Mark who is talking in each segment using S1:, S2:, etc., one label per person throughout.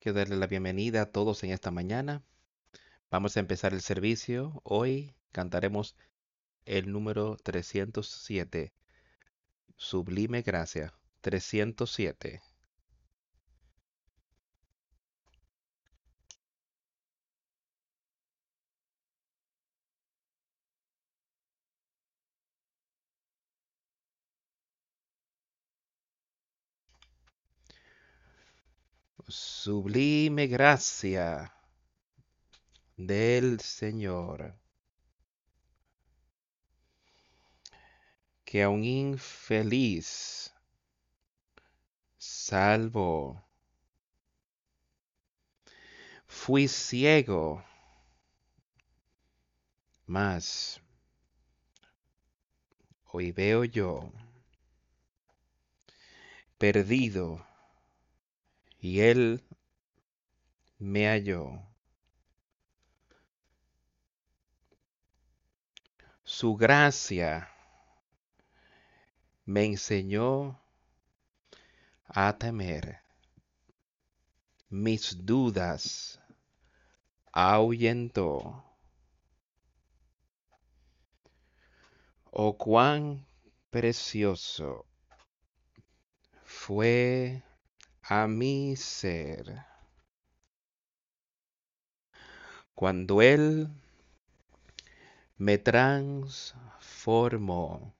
S1: Quiero darle la bienvenida a todos en esta mañana. Vamos a empezar el servicio. Hoy cantaremos el número 307. Sublime Gracia. 307. Sublime gracia del Señor, que a un infeliz salvo. Fui ciego, mas hoy veo yo, perdido y él me halló. Su gracia me enseñó a temer. Mis dudas ahuyentó. Oh, cuán precioso fue a mi ser. Cuando Él me transformó.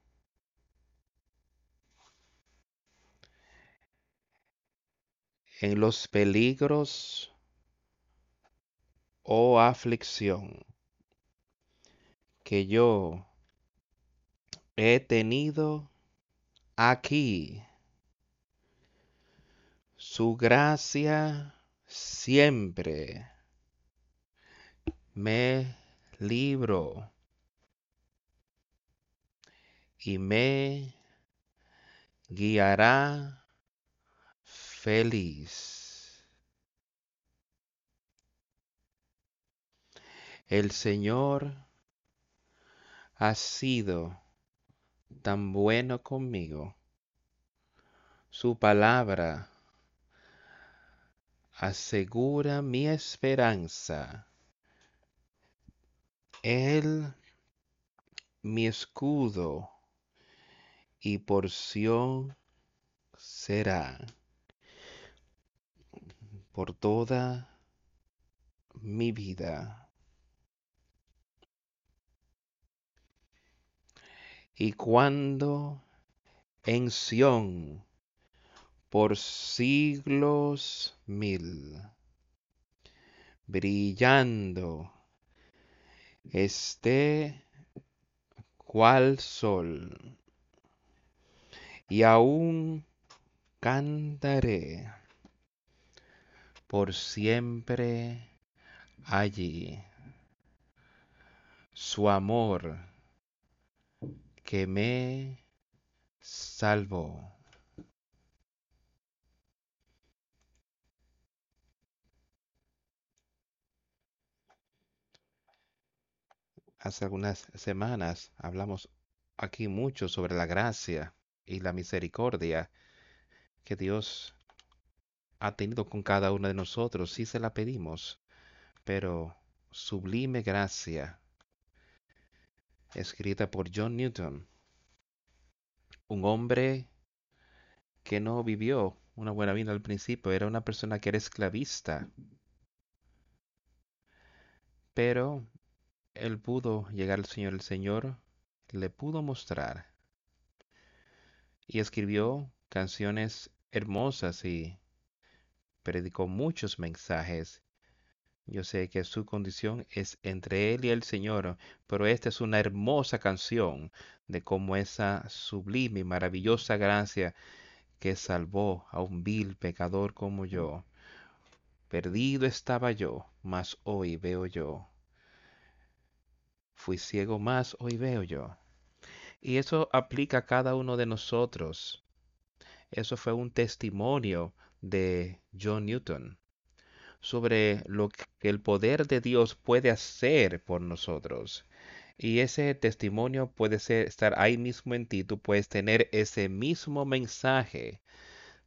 S1: en los peligros o aflicción que yo he tenido aquí su gracia siempre me libro y me guiará feliz. El Señor ha sido tan bueno conmigo. Su palabra asegura mi esperanza. Él, mi escudo y porción será por toda mi vida. Y cuando en Sión por siglos mil, brillando este cual sol, y aún cantaré por siempre allí su amor que me salvó. Hace algunas semanas hablamos aquí mucho sobre la gracia y la misericordia que Dios ha tenido con cada uno de nosotros si se la pedimos, pero sublime gracia, escrita por John Newton, un hombre que no vivió una buena vida al principio, era una persona que era esclavista, pero él pudo llegar al Señor, el Señor le pudo mostrar. Y escribió canciones hermosas y predicó muchos mensajes. Yo sé que su condición es entre él y el Señor, pero esta es una hermosa canción de cómo esa sublime y maravillosa gracia que salvó a un vil pecador como yo. Perdido estaba yo, mas hoy veo yo. Fui ciego más, hoy veo yo. Y eso aplica a cada uno de nosotros. Eso fue un testimonio de John Newton sobre lo que el poder de Dios puede hacer por nosotros. Y ese testimonio puede ser, estar ahí mismo en ti. Tú puedes tener ese mismo mensaje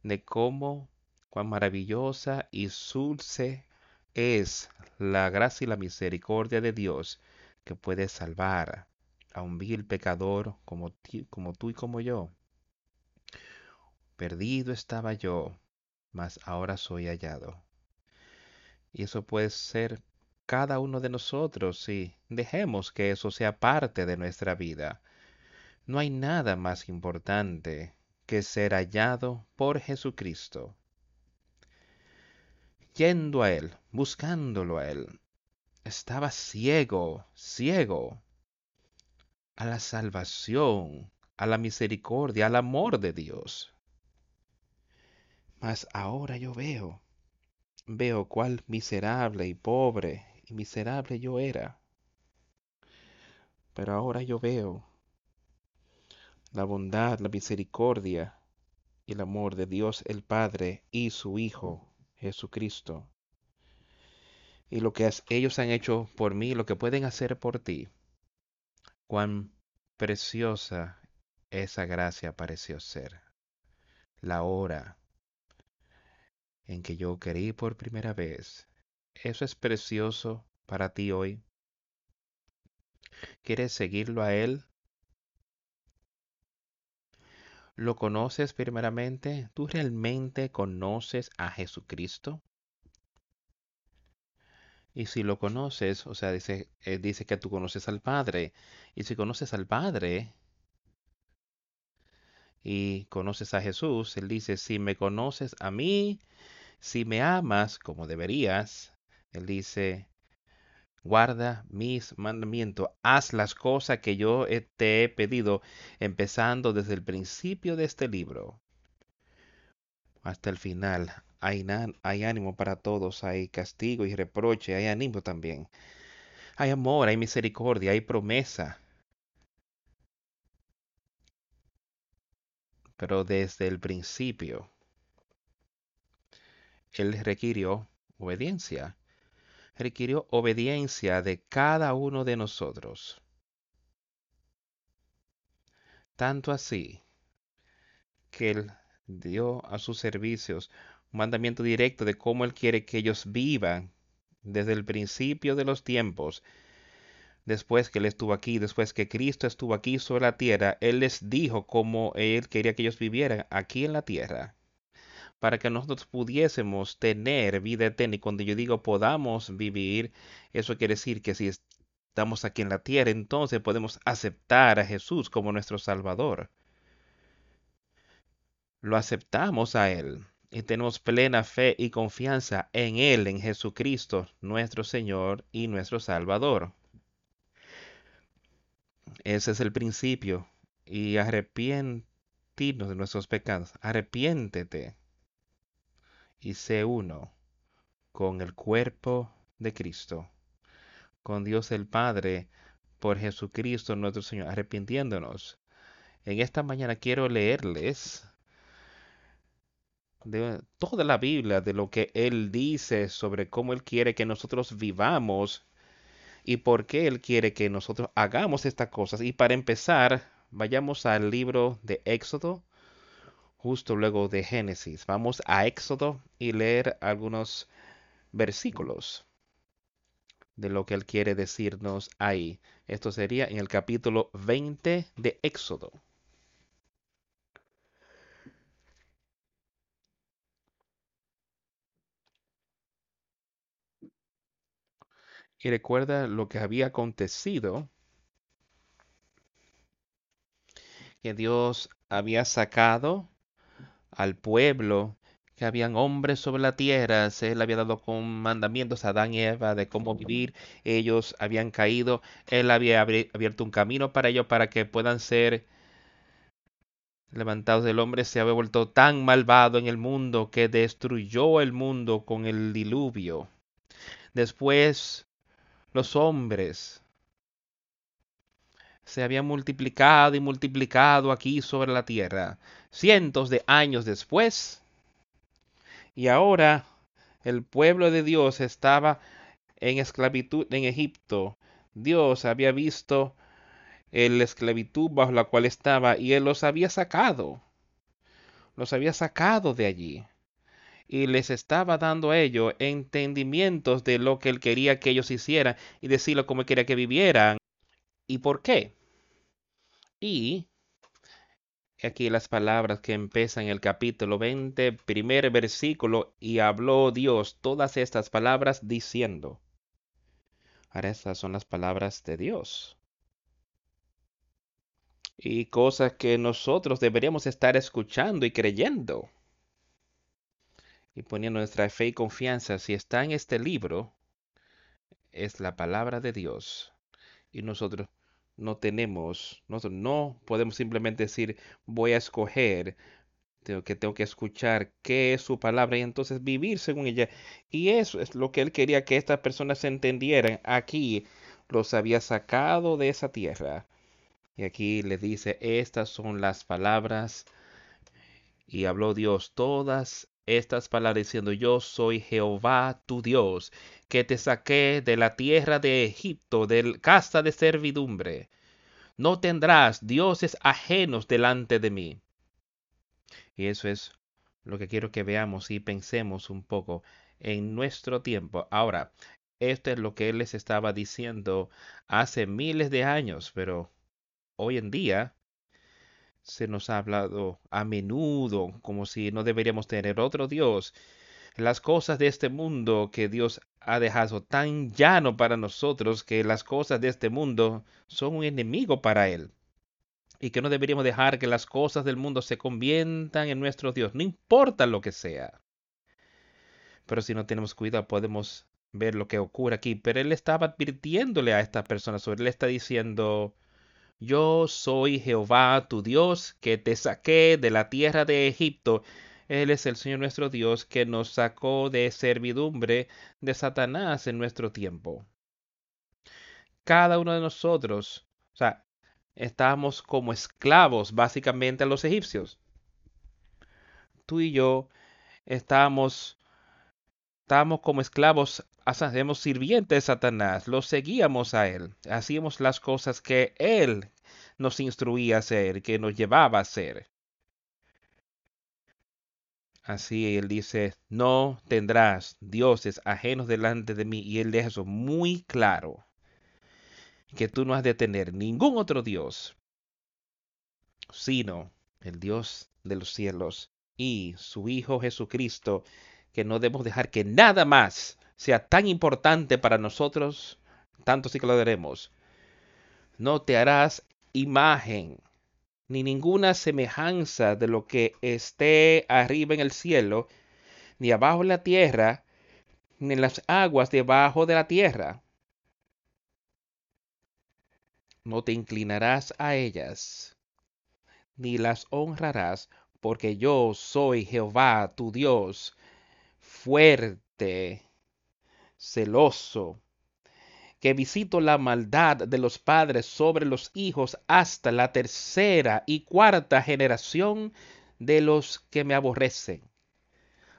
S1: de cómo cuán maravillosa y dulce es la gracia y la misericordia de Dios que puede salvar a un vil pecador como, como tú y como yo. Perdido estaba yo, mas ahora soy hallado. Y eso puede ser cada uno de nosotros si dejemos que eso sea parte de nuestra vida. No hay nada más importante que ser hallado por Jesucristo. Yendo a Él, buscándolo a Él, estaba ciego, ciego a la salvación, a la misericordia, al amor de Dios. Mas ahora yo veo, veo cuál miserable y pobre y miserable yo era. Pero ahora yo veo la bondad, la misericordia y el amor de Dios el Padre y su Hijo Jesucristo. Y lo que ellos han hecho por mí, lo que pueden hacer por ti. Cuán preciosa esa gracia pareció ser. La hora en que yo querí por primera vez. Eso es precioso para ti hoy. ¿Quieres seguirlo a Él? ¿Lo conoces primeramente? ¿Tú realmente conoces a Jesucristo? Y si lo conoces, o sea, dice, eh, dice que tú conoces al Padre. Y si conoces al Padre y conoces a Jesús, Él dice, si me conoces a mí, si me amas como deberías, Él dice, guarda mis mandamientos, haz las cosas que yo te he pedido, empezando desde el principio de este libro hasta el final. Hay, ánimo para todos, hay castigo y reproche, hay ánimo también. Hay amor, hay misericordia, hay promesa. Pero desde el principio él requirió obediencia. Requirió obediencia de cada uno de nosotros. Tanto así que Él dio a sus servicios mandamiento directo de cómo Él quiere que ellos vivan desde el principio de los tiempos. Después que Él estuvo aquí, después que Cristo estuvo aquí sobre la tierra, Él les dijo cómo Él quería que ellos vivieran aquí en la tierra para que nosotros pudiésemos tener vida eterna. Y cuando yo digo podamos vivir, eso quiere decir que si estamos aquí en la tierra, entonces podemos aceptar a Jesús como nuestro Salvador. Lo aceptamos a Él y tenemos plena fe y confianza en Él, en Jesucristo, nuestro Señor y nuestro Salvador. Ese es el principio. Y arrepientirnos de nuestros pecados. Arrepiéntete y sé uno con el cuerpo de Cristo, con Dios el Padre, por Jesucristo nuestro Señor, arrepintiéndonos. En esta mañana quiero leerles de toda la Biblia, de lo que Él dice sobre cómo Él quiere que nosotros vivamos y por qué Él quiere que nosotros hagamos estas cosas. Y para empezar, vayamos al libro de Éxodo, justo luego de Génesis. Vamos a Éxodo y leer algunos versículos de lo que él quiere decirnos ahí. Esto sería en el capítulo 20 de Éxodo. Y recuerda lo que había acontecido, que Dios había sacado al pueblo que habían hombres sobre la tierra, se le había dado con mandamientos a Adán y Eva de cómo vivir, ellos habían caído, él había abierto un camino para ellos para que puedan ser levantados del hombre, se había vuelto tan malvado en el mundo que destruyó el mundo con el diluvio. Después los hombres se habían multiplicado y multiplicado aquí sobre la tierra cientos de años después. Y ahora el pueblo de Dios estaba en esclavitud en Egipto. Dios había visto la esclavitud bajo la cual estaba y él los había sacado. Los había sacado de allí. Y les estaba dando a ellos entendimientos de lo que él quería que ellos hicieran y decirlo como él quería que vivieran y por qué. Y aquí las palabras que empiezan el capítulo 20, primer versículo, y habló Dios todas estas palabras diciendo. Ahora estas son las palabras de Dios. Y cosas que nosotros deberíamos estar escuchando y creyendo. Y poniendo nuestra fe y confianza, si está en este libro, es la palabra de Dios. Y nosotros no tenemos, nosotros no podemos simplemente decir voy a escoger, tengo que tengo que escuchar qué es su palabra y entonces vivir según ella. Y eso es lo que él quería que estas personas entendieran. Aquí los había sacado de esa tierra. Y aquí le dice, estas son las palabras. Y habló Dios todas estas palabras diciendo, yo soy Jehová tu Dios, que te saqué de la tierra de Egipto, del casa de servidumbre. No tendrás dioses ajenos delante de mí. Y eso es lo que quiero que veamos y pensemos un poco en nuestro tiempo. Ahora, esto es lo que él les estaba diciendo hace miles de años, pero hoy en día se nos ha hablado a menudo como si no deberíamos tener otro Dios. Las cosas de este mundo que Dios ha dejado tan llano para nosotros que las cosas de este mundo son un enemigo para Él. Y que no deberíamos dejar que las cosas del mundo se conviertan en nuestro Dios, no importa lo que sea. Pero si no tenemos cuidado podemos ver lo que ocurre aquí. Pero Él estaba advirtiéndole a estas personas sobre Él está diciendo, yo soy Jehová tu Dios, que te saqué de la tierra de Egipto. Él es el Señor nuestro Dios, que nos sacó de servidumbre de Satanás en nuestro tiempo. Cada uno de nosotros, o sea, estamos como esclavos básicamente a los egipcios. Tú y yo estamos, estamos como esclavos hacemos sirvientes de Satanás, lo seguíamos a él, hacíamos las cosas que él nos instruía a hacer, que nos llevaba a hacer. Así él dice, no tendrás dioses ajenos delante de mí, y él deja eso muy claro, que tú no has de tener ningún otro Dios, sino el Dios de los cielos y su Hijo Jesucristo, que no debemos dejar que nada más sea tan importante para nosotros, tanto sí que lo daremos. No te harás imagen ni ninguna semejanza de lo que esté arriba en el cielo, ni abajo en la tierra, ni en las aguas debajo de la tierra. No te inclinarás a ellas, ni las honrarás, porque yo soy Jehová tu Dios, fuerte celoso, que visito la maldad de los padres sobre los hijos hasta la tercera y cuarta generación de los que me aborrecen.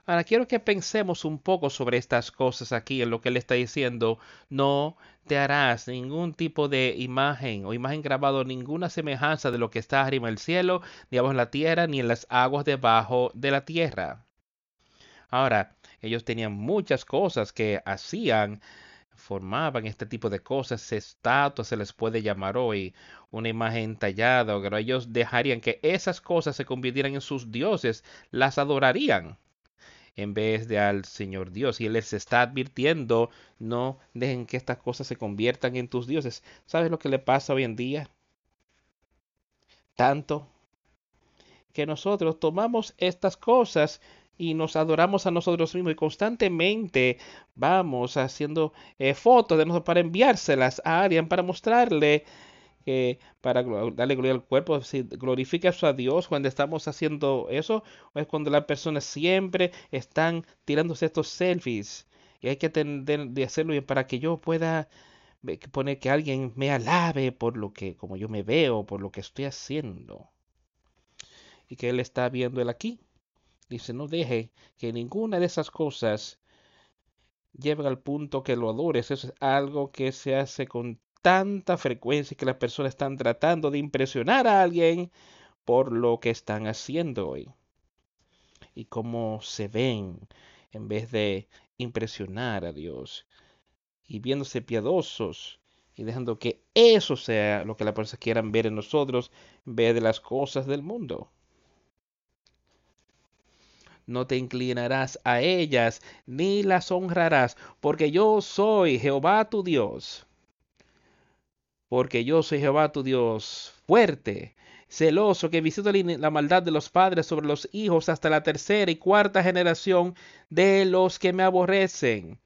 S1: Ahora quiero que pensemos un poco sobre estas cosas aquí, en lo que él está diciendo. No te harás ningún tipo de imagen o imagen grabado, ninguna semejanza de lo que está arriba en el cielo, ni abajo en la tierra, ni en las aguas debajo de la tierra. Ahora, ellos tenían muchas cosas que hacían, formaban este tipo de cosas, estatuas se les puede llamar hoy, una imagen tallada, pero ellos dejarían que esas cosas se convirtieran en sus dioses, las adorarían en vez de al Señor Dios. Y Él les está advirtiendo, no dejen que estas cosas se conviertan en tus dioses. ¿Sabes lo que le pasa hoy en día? Tanto que nosotros tomamos estas cosas y nos adoramos a nosotros mismos y constantemente vamos haciendo eh, fotos de nosotros para enviárselas a alguien para mostrarle que para darle gloria al cuerpo, si glorifica a Dios cuando estamos haciendo eso, o es cuando las personas siempre están tirándose estos selfies y hay que tener de hacerlo para que yo pueda poner que alguien me alabe por lo que, como yo me veo, por lo que estoy haciendo. Y que él está viendo él aquí. Dice, no deje que ninguna de esas cosas lleve al punto que lo adores. Eso es algo que se hace con tanta frecuencia que las personas están tratando de impresionar a alguien por lo que están haciendo hoy. y cómo se ven en vez de impresionar a Dios y viéndose piadosos y dejando que eso sea lo que las personas quieran ver en nosotros en vez de las cosas del mundo. No te inclinarás a ellas ni las honrarás, porque yo soy Jehová tu Dios. Porque yo soy Jehová tu Dios, fuerte, celoso, que visito la maldad de los padres sobre los hijos hasta la tercera y cuarta generación de los que me aborrecen.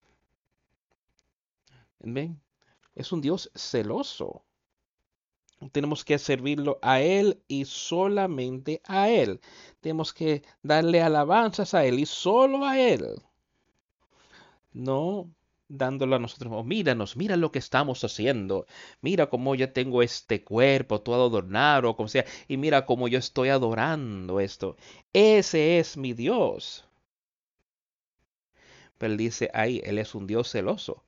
S1: ¿Ven? Es un Dios celoso. Tenemos que servirlo a Él y solamente a Él. Tenemos que darle alabanzas a Él y solo a Él. No dándolo a nosotros. Oh, míranos, mira lo que estamos haciendo. Mira cómo yo tengo este cuerpo todo adornado, como sea. Y mira cómo yo estoy adorando esto. Ese es mi Dios. Pero él dice ahí, Él es un Dios celoso.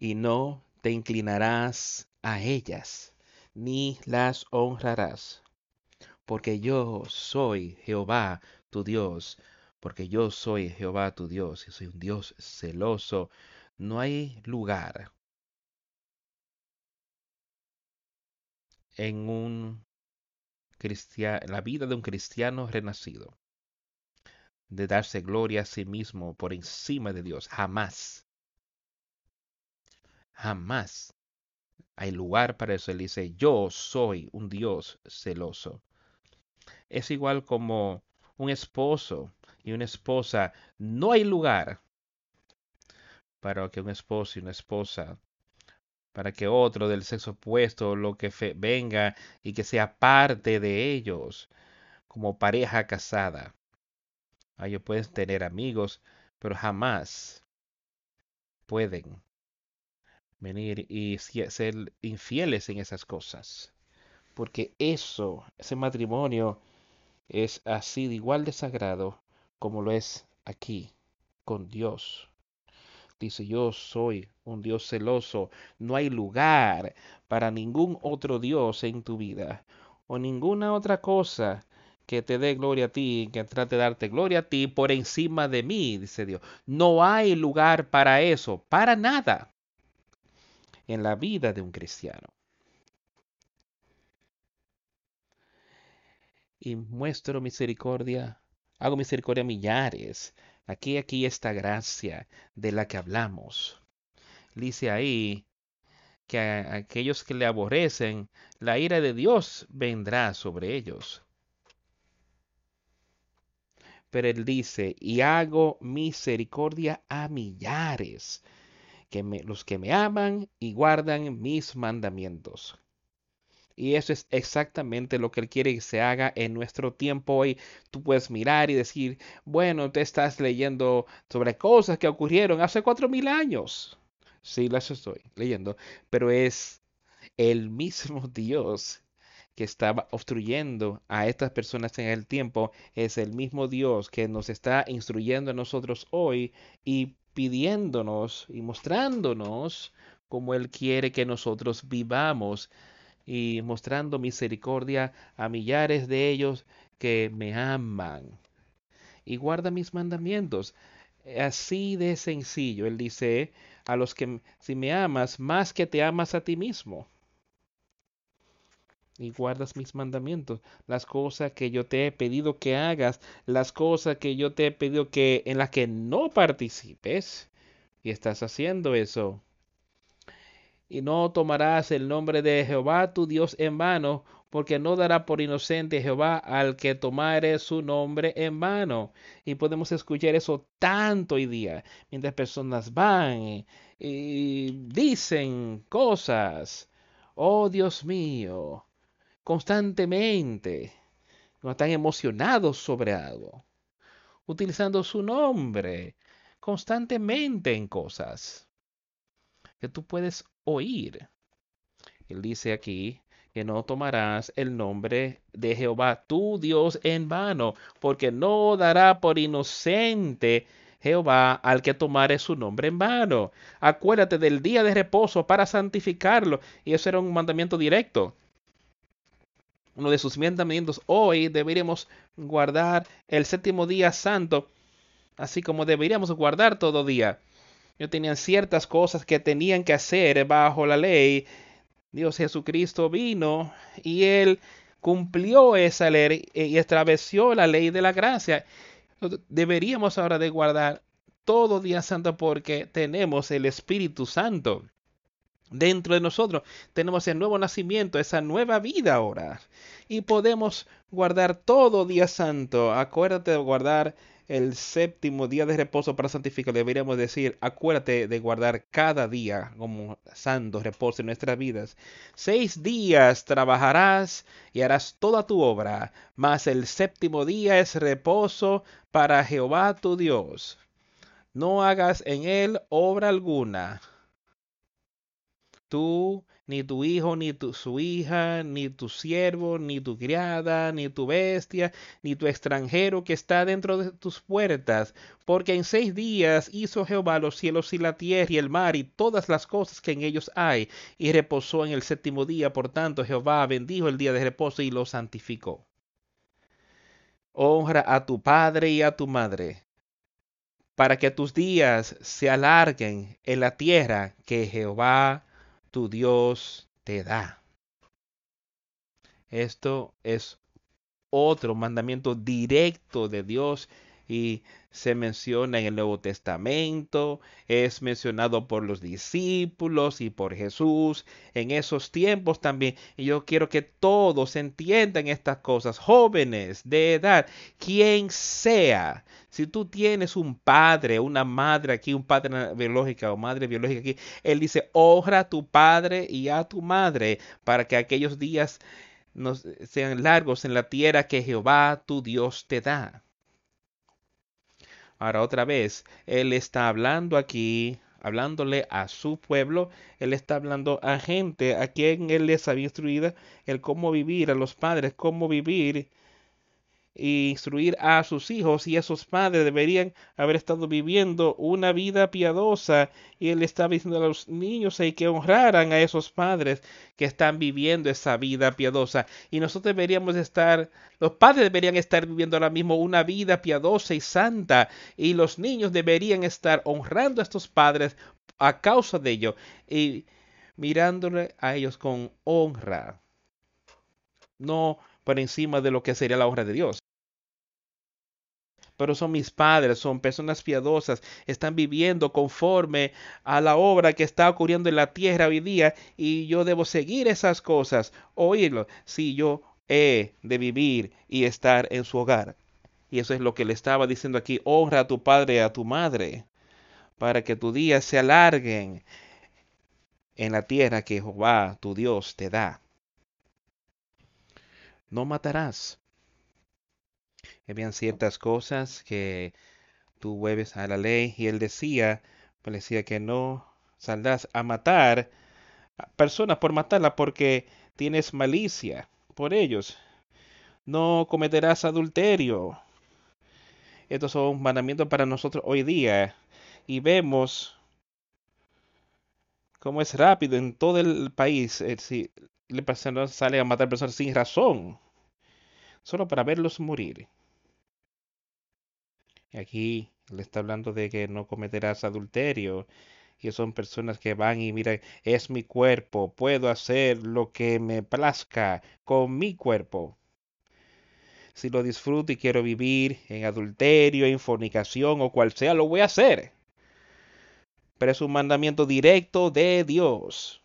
S1: Y no te inclinarás a ellas, ni las honrarás. Porque yo soy Jehová tu Dios porque yo soy Jehová tu Dios y soy un Dios celoso. No hay lugar en un cristiano, la vida de un cristiano renacido de darse gloria a sí mismo por encima de Dios. Jamás. Jamás hay lugar para eso. Él dice, yo soy un Dios celoso. Es igual como un esposo y una esposa, no hay lugar para que un esposo y una esposa, para que otro del sexo opuesto, lo que venga y que sea parte de ellos, como pareja casada. Ah, ellos pueden tener amigos, pero jamás pueden venir y ser infieles en esas cosas. Porque eso, ese matrimonio, es así de igual de sagrado como lo es aquí con Dios. Dice, yo soy un Dios celoso. No hay lugar para ningún otro Dios en tu vida o ninguna otra cosa que te dé gloria a ti, que trate de darte gloria a ti por encima de mí, dice Dios. No hay lugar para eso, para nada, en la vida de un cristiano. Y muestro misericordia Hago misericordia a millares. Aquí, aquí esta gracia de la que hablamos. Dice ahí que a aquellos que le aborrecen, la ira de Dios vendrá sobre ellos. Pero él dice, y hago misericordia a millares, que los que me aman y guardan mis mandamientos. Y eso es exactamente lo que Él quiere que se haga en nuestro tiempo hoy. Tú puedes mirar y decir, bueno, te estás leyendo sobre cosas que ocurrieron hace cuatro mil años. Sí, las estoy leyendo, pero es el mismo Dios que estaba obstruyendo a estas personas en el tiempo, es el mismo Dios que nos está instruyendo a nosotros hoy y pidiéndonos y mostrándonos cómo Él quiere que nosotros vivamos y mostrando misericordia a millares de ellos que me aman y guarda mis mandamientos. Así de sencillo, él dice, a los que si me amas más que te amas a ti mismo y guardas mis mandamientos, las cosas que yo te he pedido que hagas, las cosas que yo te he pedido que en las que no participes. Y estás haciendo eso. Y no tomarás el nombre de Jehová tu Dios en vano, porque no dará por inocente Jehová al que tomare su nombre en vano. Y podemos escuchar eso tanto hoy día, mientras personas van y, dicen cosas, oh Dios mío, constantemente, no están emocionados sobre algo, utilizando su nombre constantemente en cosas que tú puedes oír. Él dice aquí que no tomarás el nombre de Jehová tu Dios en vano, porque no dará por inocente Jehová al que tomare su nombre en vano. Acuérdate del día de reposo para santificarlo. Y eso era un mandamiento directo. Uno de sus mandamientos, hoy deberíamos guardar el séptimo día santo, así como deberíamos guardar todo día. Yo tenían ciertas cosas que tenían que hacer bajo la ley. Dios Jesucristo vino y él cumplió esa ley y estableció la ley de la gracia. Deberíamos ahora de guardar todo día santo porque tenemos el Espíritu Santo dentro de nosotros. Tenemos el nuevo nacimiento, esa nueva vida ahora. Y podemos guardar todo día santo. Acuérdate de guardar el séptimo día de reposo para santificar. Deberíamos decir, acuérdate de guardar cada día como santo reposo en nuestras vidas. Seis días trabajarás y harás toda tu obra, mas el séptimo día es reposo para Jehová tu Dios. No hagas en él obra alguna tú, ni tu hijo, ni tu, su hija, ni tu siervo, ni tu criada, ni tu bestia, ni tu extranjero que está dentro de tus puertas, porque en seis días hizo Jehová los cielos y la tierra y el mar y todas las cosas que en ellos hay, y reposó en el séptimo día, por tanto Jehová bendijo el día de reposo y lo santificó. Honra a tu padre y a tu madre, para que tus días se alarguen en la tierra que Jehová tu Dios te da. Esto es otro mandamiento directo de Dios y se menciona en el Nuevo Testamento, es mencionado por los discípulos y por Jesús en esos tiempos también. Y yo quiero que todos entiendan estas cosas, jóvenes de edad, quien sea. Si tú tienes un padre, una madre aquí, un padre biológico o madre biológica aquí, él dice, honra a tu padre y a tu madre para que aquellos días sean largos en la tierra que Jehová tu Dios te da. Ahora otra vez, Él está hablando aquí, hablándole a su pueblo, Él está hablando a gente a quien Él les había instruido el cómo vivir, a los padres, cómo vivir instruir a sus hijos y esos padres deberían haber estado viviendo una vida piadosa y él estaba diciendo a los niños que honraran a esos padres que están viviendo esa vida piadosa y nosotros deberíamos estar los padres deberían estar viviendo ahora mismo una vida piadosa y santa y los niños deberían estar honrando a estos padres a causa de ello y mirándole a ellos con honra no por encima de lo que sería la obra de Dios. Pero son mis padres, son personas piadosas, están viviendo conforme a la obra que está ocurriendo en la tierra hoy día y yo debo seguir esas cosas, oírlo, si yo he de vivir y estar en su hogar. Y eso es lo que le estaba diciendo aquí, honra a tu padre y a tu madre, para que tus días se alarguen en la tierra que Jehová, tu Dios, te da no matarás. Habían ciertas cosas que tú vuelves a la ley y él decía, pues decía que no saldrás a matar personas por matarla porque tienes malicia por ellos. No cometerás adulterio. Estos son mandamientos para nosotros hoy día y vemos cómo es rápido en todo el país. Eh, si le personas sale a matar personas sin razón, solo para verlos morir. Aquí le está hablando de que no cometerás adulterio. Y son personas que van y miran, es mi cuerpo, puedo hacer lo que me plazca con mi cuerpo. Si lo disfruto y quiero vivir en adulterio, en fornicación o cual sea, lo voy a hacer. Pero es un mandamiento directo de Dios.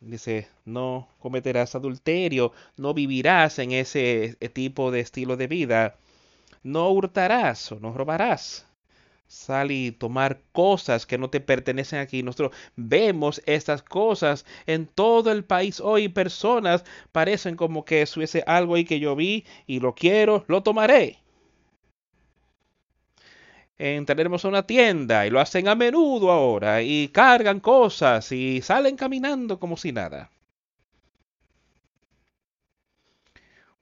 S1: Dice, no cometerás adulterio, no vivirás en ese eh, tipo de estilo de vida, no hurtarás o no robarás. Sal y tomar cosas que no te pertenecen aquí. Nosotros vemos estas cosas en todo el país hoy. Personas parecen como que hubiese algo ahí que yo vi y lo quiero, lo tomaré entraremos a una tienda y lo hacen a menudo ahora y cargan cosas y salen caminando como si nada.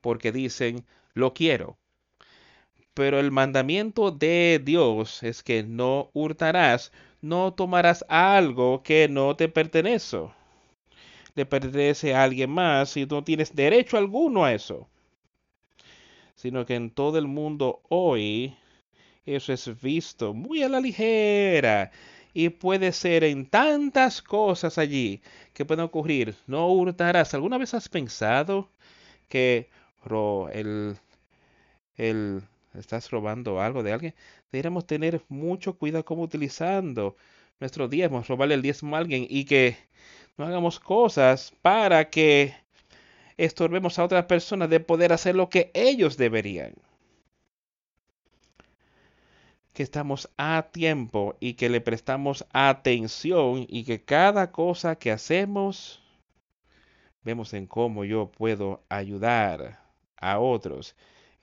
S1: Porque dicen, lo quiero. Pero el mandamiento de Dios es que no hurtarás, no tomarás algo que no te pertenece. le pertenece a alguien más y no tienes derecho alguno a eso. Sino que en todo el mundo hoy eso es visto muy a la ligera y puede ser en tantas cosas allí que pueden ocurrir. No hurtarás. ¿Alguna vez has pensado que el, el, estás robando algo de alguien? Deberíamos tener mucho cuidado como utilizando nuestro diezmo, robarle el diezmo a alguien y que no hagamos cosas para que estorbemos a otras personas de poder hacer lo que ellos deberían. Que estamos a tiempo y que le prestamos atención y que cada cosa que hacemos vemos en cómo yo puedo ayudar a otros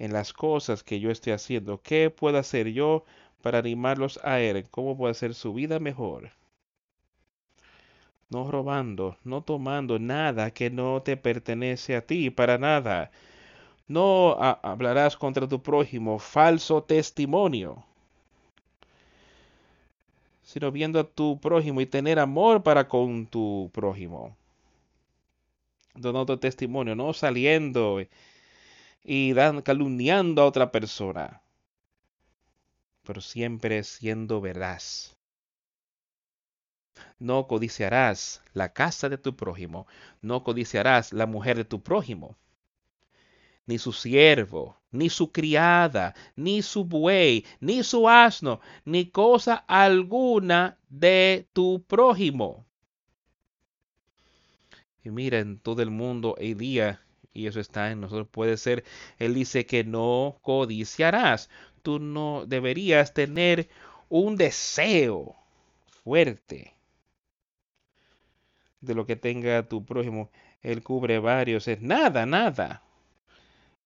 S1: en las cosas que yo estoy haciendo. ¿Qué puedo hacer yo para animarlos a él? ¿Cómo puedo hacer su vida mejor? no robando, no tomando nada que no te pertenece a ti, para nada. No hablarás contra tu prójimo falso testimonio, sino viendo a tu prójimo y tener amor para con tu prójimo. Dando testimonio, no saliendo y dan, calumniando a otra persona, pero siempre siendo veraz. No codiciarás la casa de tu prójimo, no codiciarás la mujer de tu prójimo, ni su siervo, ni su criada, ni su buey, ni su asno, ni cosa alguna de tu prójimo. Y mira, en todo el mundo hay día, y eso está en nosotros, puede ser, él dice que no codiciarás. Tú no deberías tener un deseo fuerte de lo que tenga tu prójimo. Él cubre varios. Es nada, nada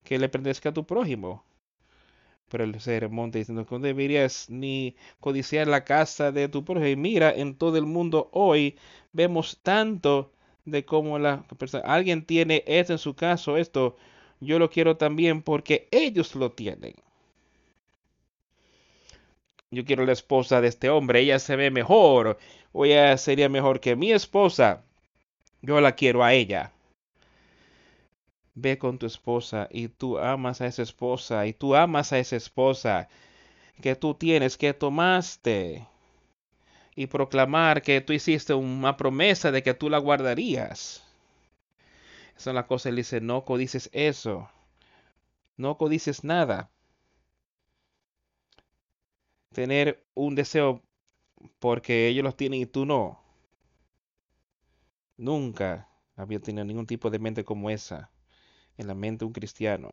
S1: que le pertenezca a tu prójimo. Pero el se remonta diciendo que no deberías ni codiciar la casa de tu prójimo. Y mira, en todo el mundo hoy vemos tanto de cómo la persona, alguien tiene esto en su caso, esto, yo lo quiero también porque ellos lo tienen. Yo quiero la esposa de este hombre, ella se ve mejor, o ella sería mejor que mi esposa. Yo la quiero a ella. Ve con tu esposa y tú amas a esa esposa y tú amas a esa esposa que tú tienes, que tomaste y proclamar que tú hiciste una promesa de que tú la guardarías. Esa es la cosa. Él dice, no codices eso. No codices nada. Tener un deseo porque ellos los tienen y tú no. Nunca había tenido ningún tipo de mente como esa en la mente de un cristiano.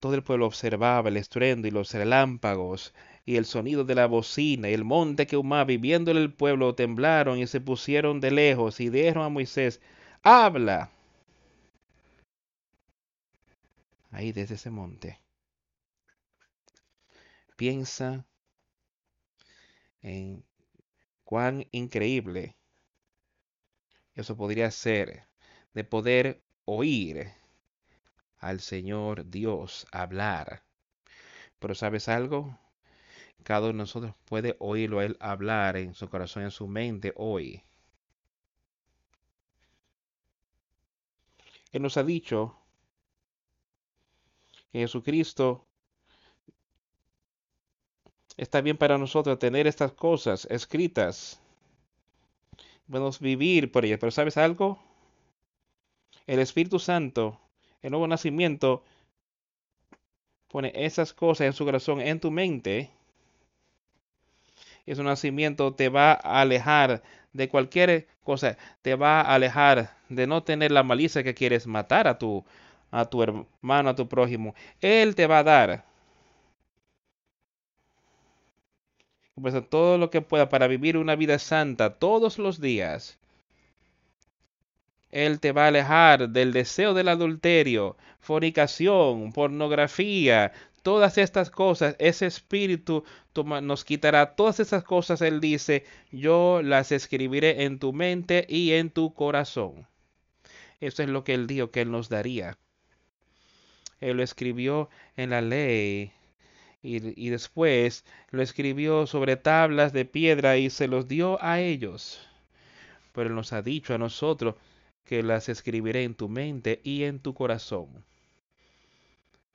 S1: Todo el pueblo observaba el estruendo y los relámpagos y el sonido de la bocina y el monte que humaba y viéndole el pueblo temblaron y se pusieron de lejos y dijeron a Moisés, habla. Ahí desde ese monte. Piensa en cuán increíble eso podría ser de poder oír al Señor Dios hablar. Pero ¿sabes algo? Cada uno de nosotros puede oírlo a Él hablar en su corazón, en su mente hoy. Él nos ha dicho que Jesucristo está bien para nosotros tener estas cosas escritas. Podemos vivir por ellas. Pero ¿sabes algo? El Espíritu Santo, el nuevo nacimiento, pone esas cosas en su corazón, en tu mente. Ese nacimiento te va a alejar de cualquier cosa, te va a alejar de no tener la malicia que quieres matar a tu, a tu hermano, a tu prójimo. Él te va a dar pues todo lo que pueda para vivir una vida santa todos los días. Él te va a alejar del deseo del adulterio, fornicación, pornografía, todas estas cosas. Ese espíritu nos quitará todas esas cosas. Él dice, yo las escribiré en tu mente y en tu corazón. Eso es lo que él dijo que él nos daría. Él lo escribió en la ley y, después lo escribió sobre tablas de piedra y se los dio a ellos pero Él nos ha dicho a nosotros que las escribiré en tu mente y en tu corazón.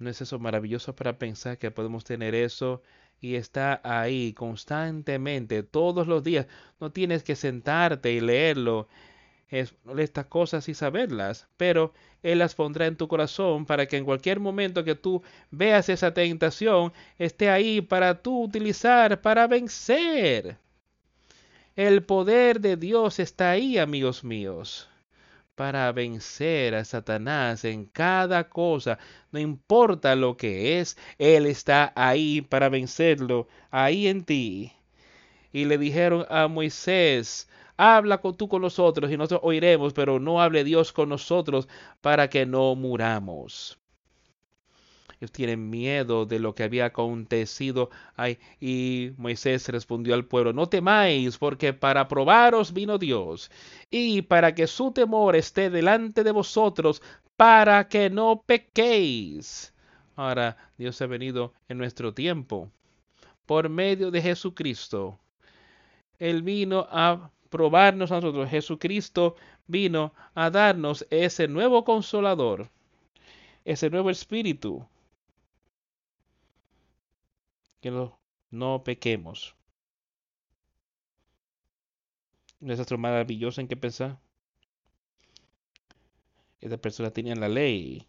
S1: ¿No es eso maravilloso para pensar que podemos tener eso y está ahí constantemente, todos los días? No tienes que sentarte y leerlo, es, estas cosas y saberlas, pero Él las pondrá en tu corazón para que en cualquier momento que tú veas esa tentación, esté ahí para tú utilizar, para vencer. El poder de Dios está ahí, amigos míos para vencer a Satanás en cada cosa, no importa lo que es, Él está ahí para vencerlo, ahí en ti. Y le dijeron a Moisés, habla tú con nosotros y nosotros oiremos, pero no hable Dios con nosotros para que no muramos. Tienen miedo de lo que había acontecido. Ay, y Moisés respondió al pueblo, no temáis, porque para probaros vino Dios, y para que su temor esté delante de vosotros, para que no pequéis. Ahora, Dios ha venido en nuestro tiempo, por medio de Jesucristo. Él vino a probarnos a nosotros. Jesucristo vino a darnos ese nuevo consolador, ese nuevo espíritu que no, no pequemos. ¿No es esto maravilloso en qué pensar? Esta persona tenía la ley,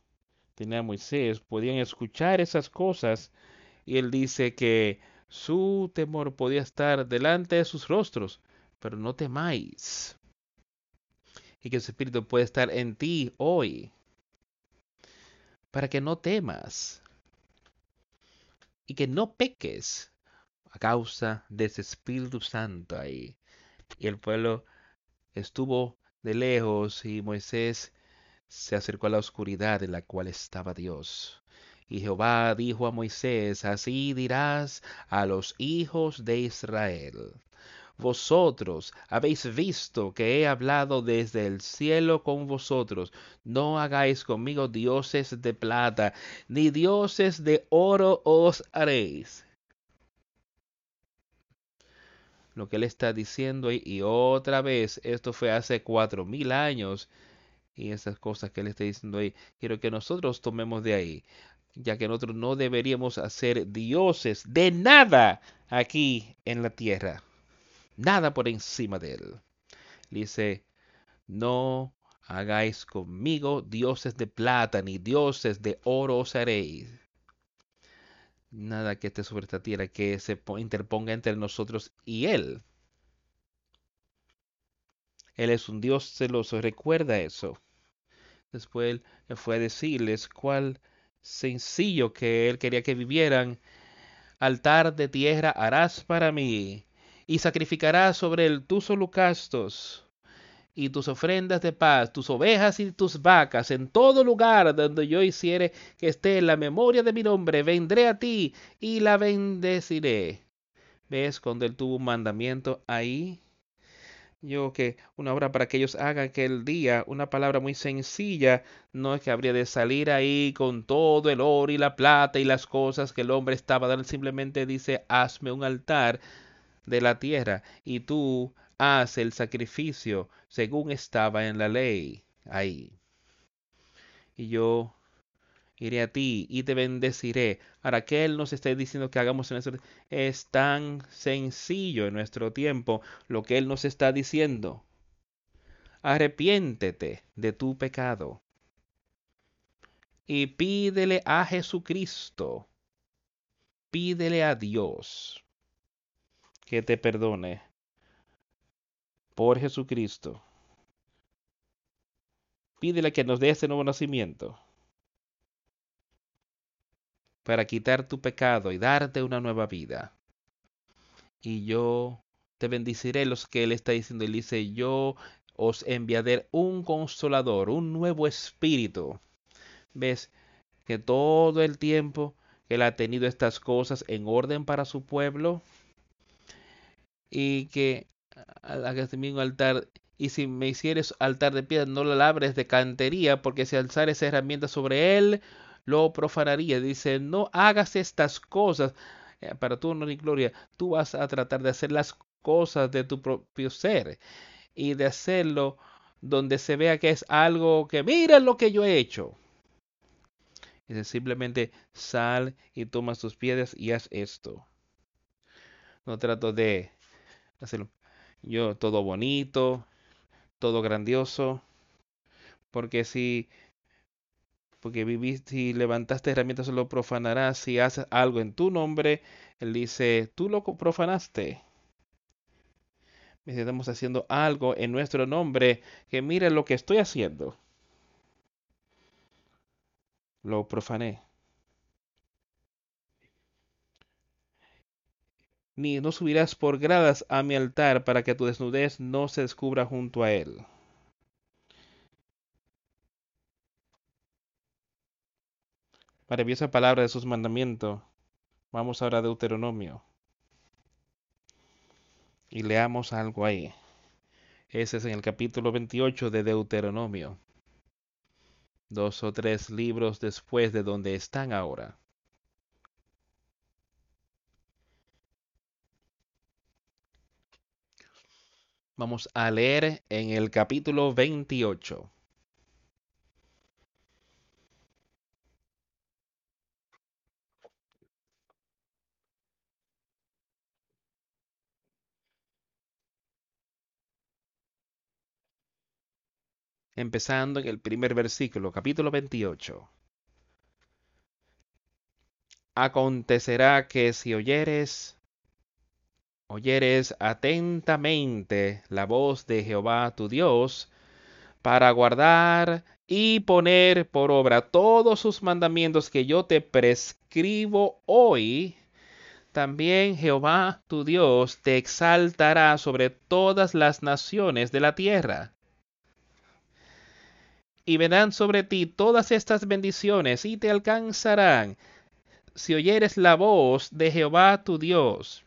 S1: tenía a Moisés, podían escuchar esas cosas y él dice que su temor podía estar delante de sus rostros, pero no temáis. Y que el Espíritu puede estar en ti hoy, para que no temas y que no peques a causa de ese Espíritu Santo ahí. Y el pueblo estuvo de lejos y Moisés se acercó a la oscuridad en la cual estaba Dios. Y Jehová dijo a Moisés, así dirás a los hijos de Israel. Vosotros habéis visto que he hablado desde el cielo con vosotros. No hagáis conmigo dioses de plata, ni dioses de oro os haréis. Lo que él está diciendo ahí, y otra vez, esto fue hace cuatro mil años, y esas cosas que él está diciendo ahí, quiero que nosotros tomemos de ahí, ya que nosotros no deberíamos hacer dioses de nada aquí en la tierra nada por encima de él. Dice, no hagáis conmigo dioses de plata, ni dioses de oro os haréis. Nada que esté sobre esta tierra que se interponga entre nosotros y Él. Él es un Dios celoso, recuerda eso. Después él fue a decirles cuál sencillo que Él quería que vivieran. Altar de tierra harás para mí y sacrificarás sobre él tus holocaustos y tus ofrendas de paz, tus ovejas y tus vacas, en todo lugar donde yo hiciere que esté la memoria de mi nombre, vendré a ti y la bendeciré. ¿Ves cuando él tuvo un mandamiento ahí? Yo que una obra para que ellos hagan que el día, una palabra muy sencilla, no es que habría de salir ahí con todo el oro y la plata y las cosas que el hombre estaba dando, simplemente dice, hazme un altar de la tierra, y tú haz el sacrificio según estaba en la ley ahí. Y yo iré a ti y te bendeciré. Ahora que Él nos está diciendo que hagamos en nuestro es tan sencillo en nuestro tiempo lo que Él nos está diciendo. Arrepiéntete de tu pecado y pídele a Jesucristo, pídele a Dios que te perdone por Jesucristo. Pídele que nos dé ese nuevo nacimiento para quitar tu pecado y darte una nueva vida. Y yo te bendiciré los que Él está diciendo. Él dice, yo os enviaré un consolador, un nuevo espíritu. ¿Ves? Que todo el tiempo que Él ha tenido estas cosas en orden para su pueblo, y que hagas un altar y si me hicieres altar de piedra no lo labres de cantería porque si alzar esa herramienta sobre él lo profanaría dice no hagas estas cosas eh, para tu honor y gloria tú vas a tratar de hacer las cosas de tu propio ser y de hacerlo donde se vea que es algo que mira lo que yo he hecho. Es simplemente sal y toma tus piedras y haz esto. No trato de yo todo bonito, todo grandioso, porque si porque viviste y levantaste herramientas lo profanarás si haces algo en tu nombre, él dice, tú lo profanaste. Estamos haciendo algo en nuestro nombre, que mire lo que estoy haciendo. Lo profané. Ni no subirás por gradas a mi altar para que tu desnudez no se descubra junto a él. Maravillosa palabra de sus mandamientos. Vamos ahora a Deuteronomio. Y leamos algo ahí. Ese es en el capítulo 28 de Deuteronomio. Dos o tres libros después de donde están ahora. Vamos a leer en el capítulo 28. empezando en el primer versículo, capítulo 28. Acontecerá que si oyeres, oyeres atentamente la voz de Jehová tu Dios, para guardar y poner por obra todos sus mandamientos que yo te prescribo hoy, también Jehová tu Dios te exaltará sobre todas las naciones de la tierra y vendrán sobre ti todas estas bendiciones y te alcanzarán si oyeres la voz de Jehová tu Dios.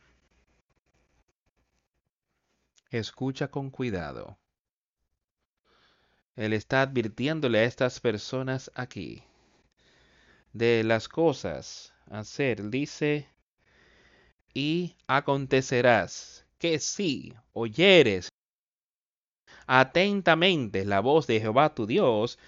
S1: Escucha con cuidado. Él está advirtiéndole a estas personas aquí de las cosas a hacer. Dice, y acontecerás que si oyeres atentamente la voz de Jehová tu Dios,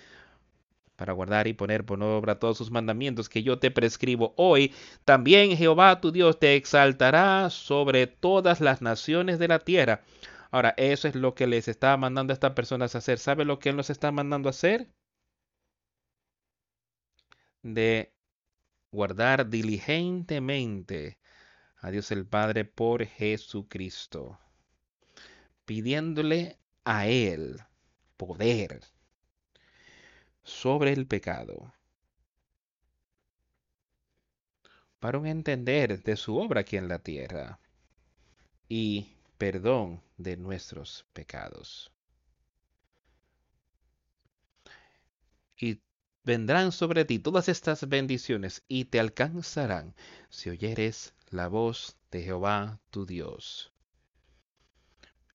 S1: para guardar y poner por obra todos sus mandamientos que yo te prescribo hoy, también Jehová tu Dios te exaltará sobre todas las naciones de la tierra. Ahora, eso es lo que les está mandando a estas personas a hacer. ¿Sabe lo que Él nos está mandando a hacer? De guardar diligentemente a Dios el Padre por Jesucristo, pidiéndole a Él poder sobre el pecado para un entender de su obra aquí en la tierra y perdón de nuestros pecados. Y vendrán sobre ti todas estas bendiciones y te alcanzarán si oyeres la voz de Jehová tu Dios.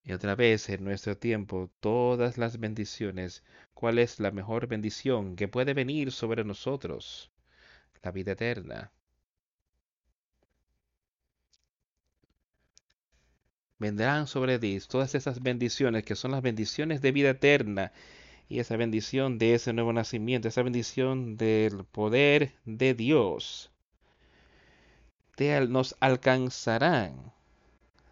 S1: Y otra vez en nuestro tiempo, todas las bendiciones, ¿cuál es la mejor bendición que puede venir sobre nosotros? La vida eterna. Vendrán sobre ti todas esas bendiciones que son las bendiciones de vida eterna y esa bendición de ese nuevo nacimiento, esa bendición del poder de Dios. nos alcanzarán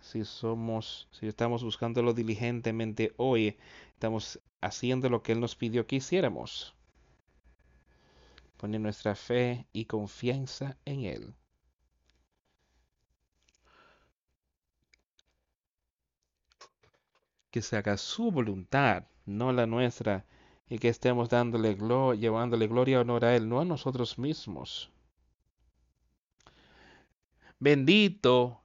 S1: si somos, si estamos buscándolo diligentemente hoy, estamos haciendo lo que Él nos pidió que hiciéramos. Poner nuestra fe y confianza en Él. Que se haga su voluntad, no la nuestra, y que estemos dándole llevándole gloria y honor a Él, no a nosotros mismos. Bendito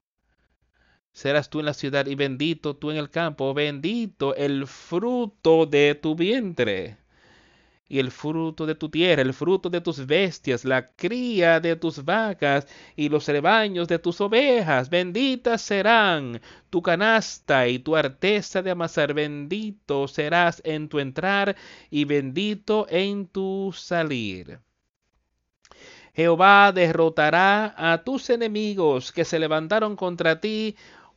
S1: serás tú en la ciudad y bendito tú en el campo, bendito el fruto de tu vientre y el fruto de tu tierra, el fruto de tus bestias, la cría de tus vacas y los rebaños de tus ovejas. Benditas serán tu canasta y tu arteza de amasar. Bendito serás en tu entrar y bendito en tu salir. Jehová derrotará a tus enemigos que se levantaron contra ti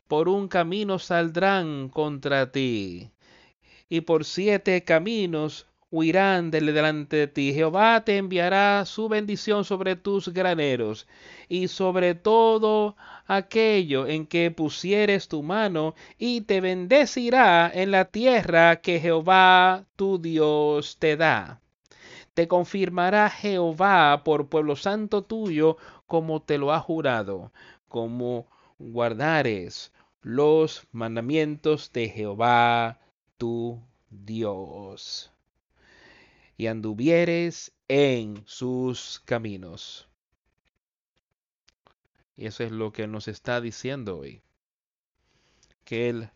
S1: por un camino saldrán contra ti, y por siete caminos huirán delante de ti. Jehová te enviará su bendición sobre tus graneros y sobre todo aquello en que pusieres tu mano y te bendecirá en la tierra que Jehová tu Dios te da. Te confirmará Jehová por pueblo santo tuyo como te lo ha jurado, como guardares los mandamientos de Jehová tu Dios y anduvieres en sus caminos. Y eso es lo que nos está diciendo hoy. Que Él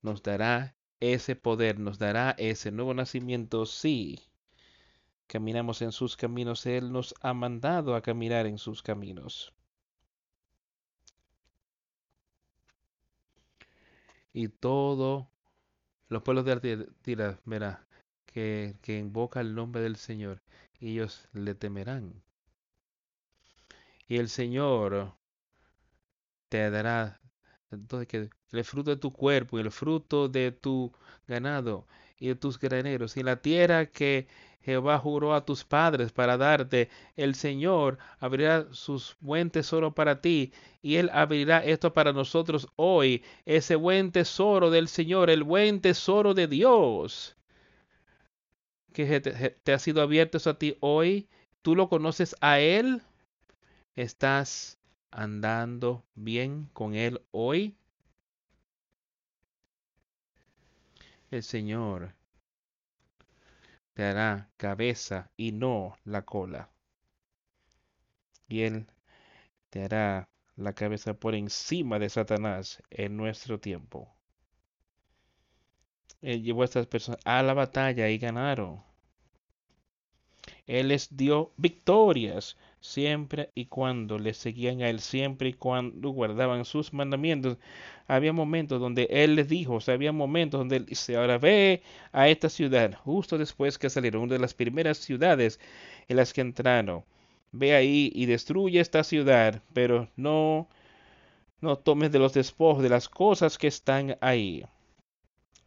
S1: nos dará ese poder, nos dará ese nuevo nacimiento si caminamos en sus caminos. Él nos ha mandado a caminar en sus caminos. Y todo los pueblos de tierra, mira, que, invoca el nombre del Señor, ellos le temerán. Y el Señor te dará entonces que el fruto de tu cuerpo y el fruto de tu ganado y de tus graneros y la tierra que Jehová juró a tus padres para darte, el Señor abrirá sus buen tesoro para ti y Él abrirá esto para nosotros hoy, ese buen tesoro del Señor, el buen tesoro de Dios que te, ha sido abierto a ti hoy, tú lo conoces a Él, estás andando bien con Él hoy. El Señor te hará cabeza y no la cola. Y Él te hará la cabeza por encima de Satanás en nuestro tiempo. Él llevó a estas personas a la batalla y ganaron. Él les dio victorias siempre y cuando le seguían a Él, siempre y cuando guardaban sus mandamientos. Había momentos donde Él les dijo, o sea, había momentos donde Él dice, ahora ve a esta ciudad, justo después que salieron, una de las primeras ciudades en las que entraron. Ve ahí y destruye esta ciudad, pero no, no tomes de los despojos, de las cosas que están ahí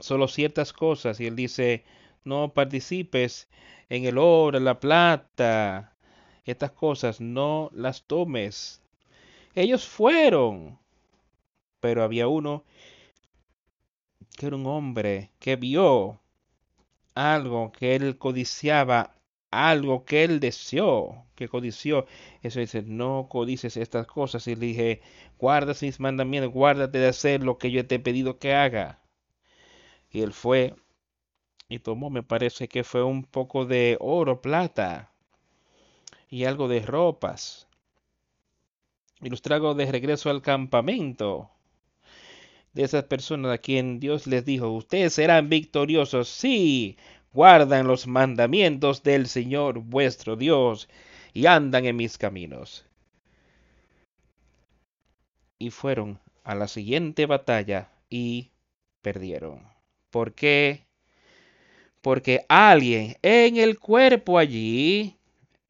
S1: solo ciertas cosas. Y él dice, no participes en el oro, la plata, estas cosas, no las tomes. Ellos fueron, pero había uno que era un hombre que vio algo que él codiciaba, algo que él deseó, que codició. Eso dice, no codices estas cosas. Y le dije, guarda mis mandamientos, guárdate de hacer lo que yo te he pedido que haga. Y él fue y tomó, me parece que fue un poco de oro, plata y algo de ropas. Y los trago de regreso al campamento de esas personas a quien Dios les dijo, ustedes serán victoriosos si guardan los mandamientos del Señor vuestro Dios y andan en mis caminos. Y fueron a la siguiente batalla y perdieron. ¿Por qué? Porque alguien en el cuerpo allí,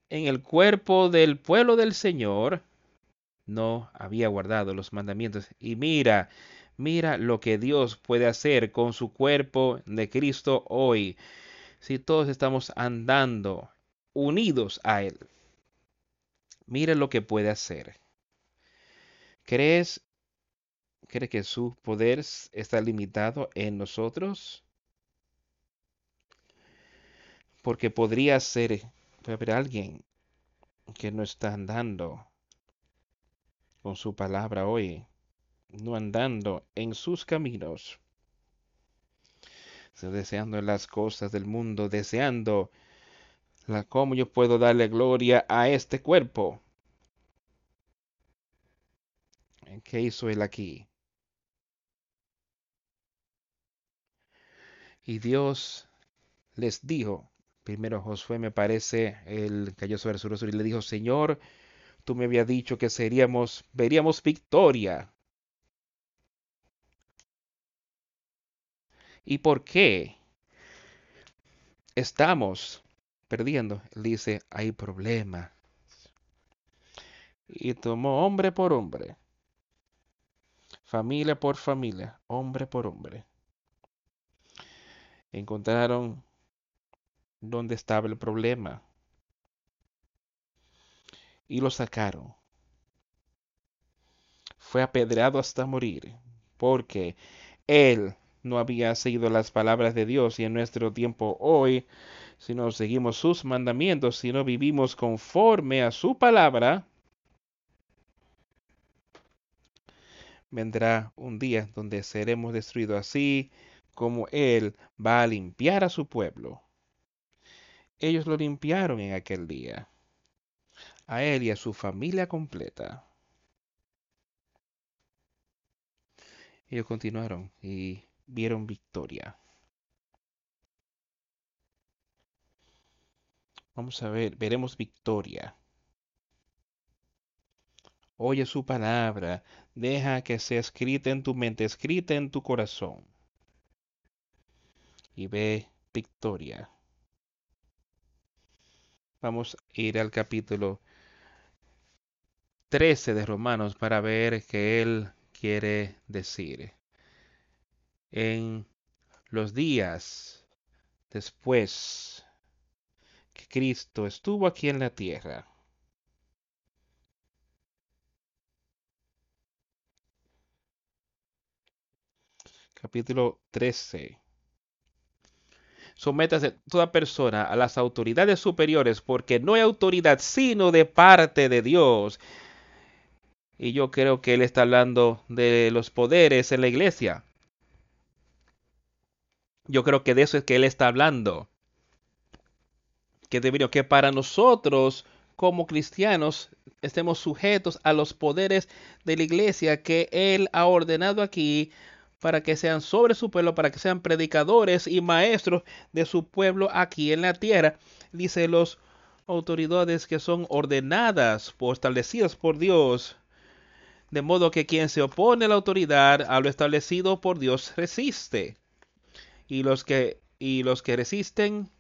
S1: en el cuerpo del pueblo del Señor, no había guardado los mandamientos. Y mira, mira lo que Dios puede hacer con su cuerpo de Cristo hoy. Si todos estamos andando unidos a Él. Mira lo que puede hacer. ¿Crees ¿Cree que su poder está limitado en nosotros? Porque podría ser, puede haber alguien que no está andando con su palabra hoy, no andando en sus caminos, deseando las cosas del mundo, deseando la cómo yo puedo darle gloria a este cuerpo. ¿Qué hizo él aquí? Y Dios les dijo, primero Josué me parece, el cayó sobre su rostro y le dijo, Señor, tú me habías dicho que seríamos, veríamos victoria. ¿Y por qué estamos perdiendo? Él dice, hay problema. Y tomó hombre por hombre, familia por familia, hombre por hombre encontraron dónde estaba el problema y lo sacaron. Fue apedreado hasta morir porque él no había seguido las palabras de Dios y en nuestro tiempo hoy, si no seguimos sus mandamientos, si no vivimos conforme a su palabra, vendrá un día donde seremos destruidos así como Él va a limpiar a su pueblo. Ellos lo limpiaron en aquel día, a Él y a su familia completa. Ellos continuaron y vieron victoria. Vamos a ver, veremos victoria. Oye su palabra, deja que sea escrita en tu mente, escrita en tu corazón. Y ve victoria. Vamos a ir al capítulo 13 de Romanos para ver qué él quiere decir. En los días después que Cristo estuvo aquí en la tierra, capítulo 13. Sométase toda persona a las autoridades superiores, porque no hay autoridad sino de parte de Dios. Y yo creo que él está hablando de los poderes en la iglesia. Yo creo que de eso es que él está hablando. Que debería que para nosotros como cristianos estemos sujetos a los poderes de la iglesia que él ha ordenado aquí para que sean sobre su pueblo, para que sean predicadores y maestros de su pueblo aquí en la tierra. Dice los autoridades que son ordenadas o establecidas por Dios. De modo que quien se opone a la autoridad, a lo establecido por Dios, resiste. Y los que, y los que resisten,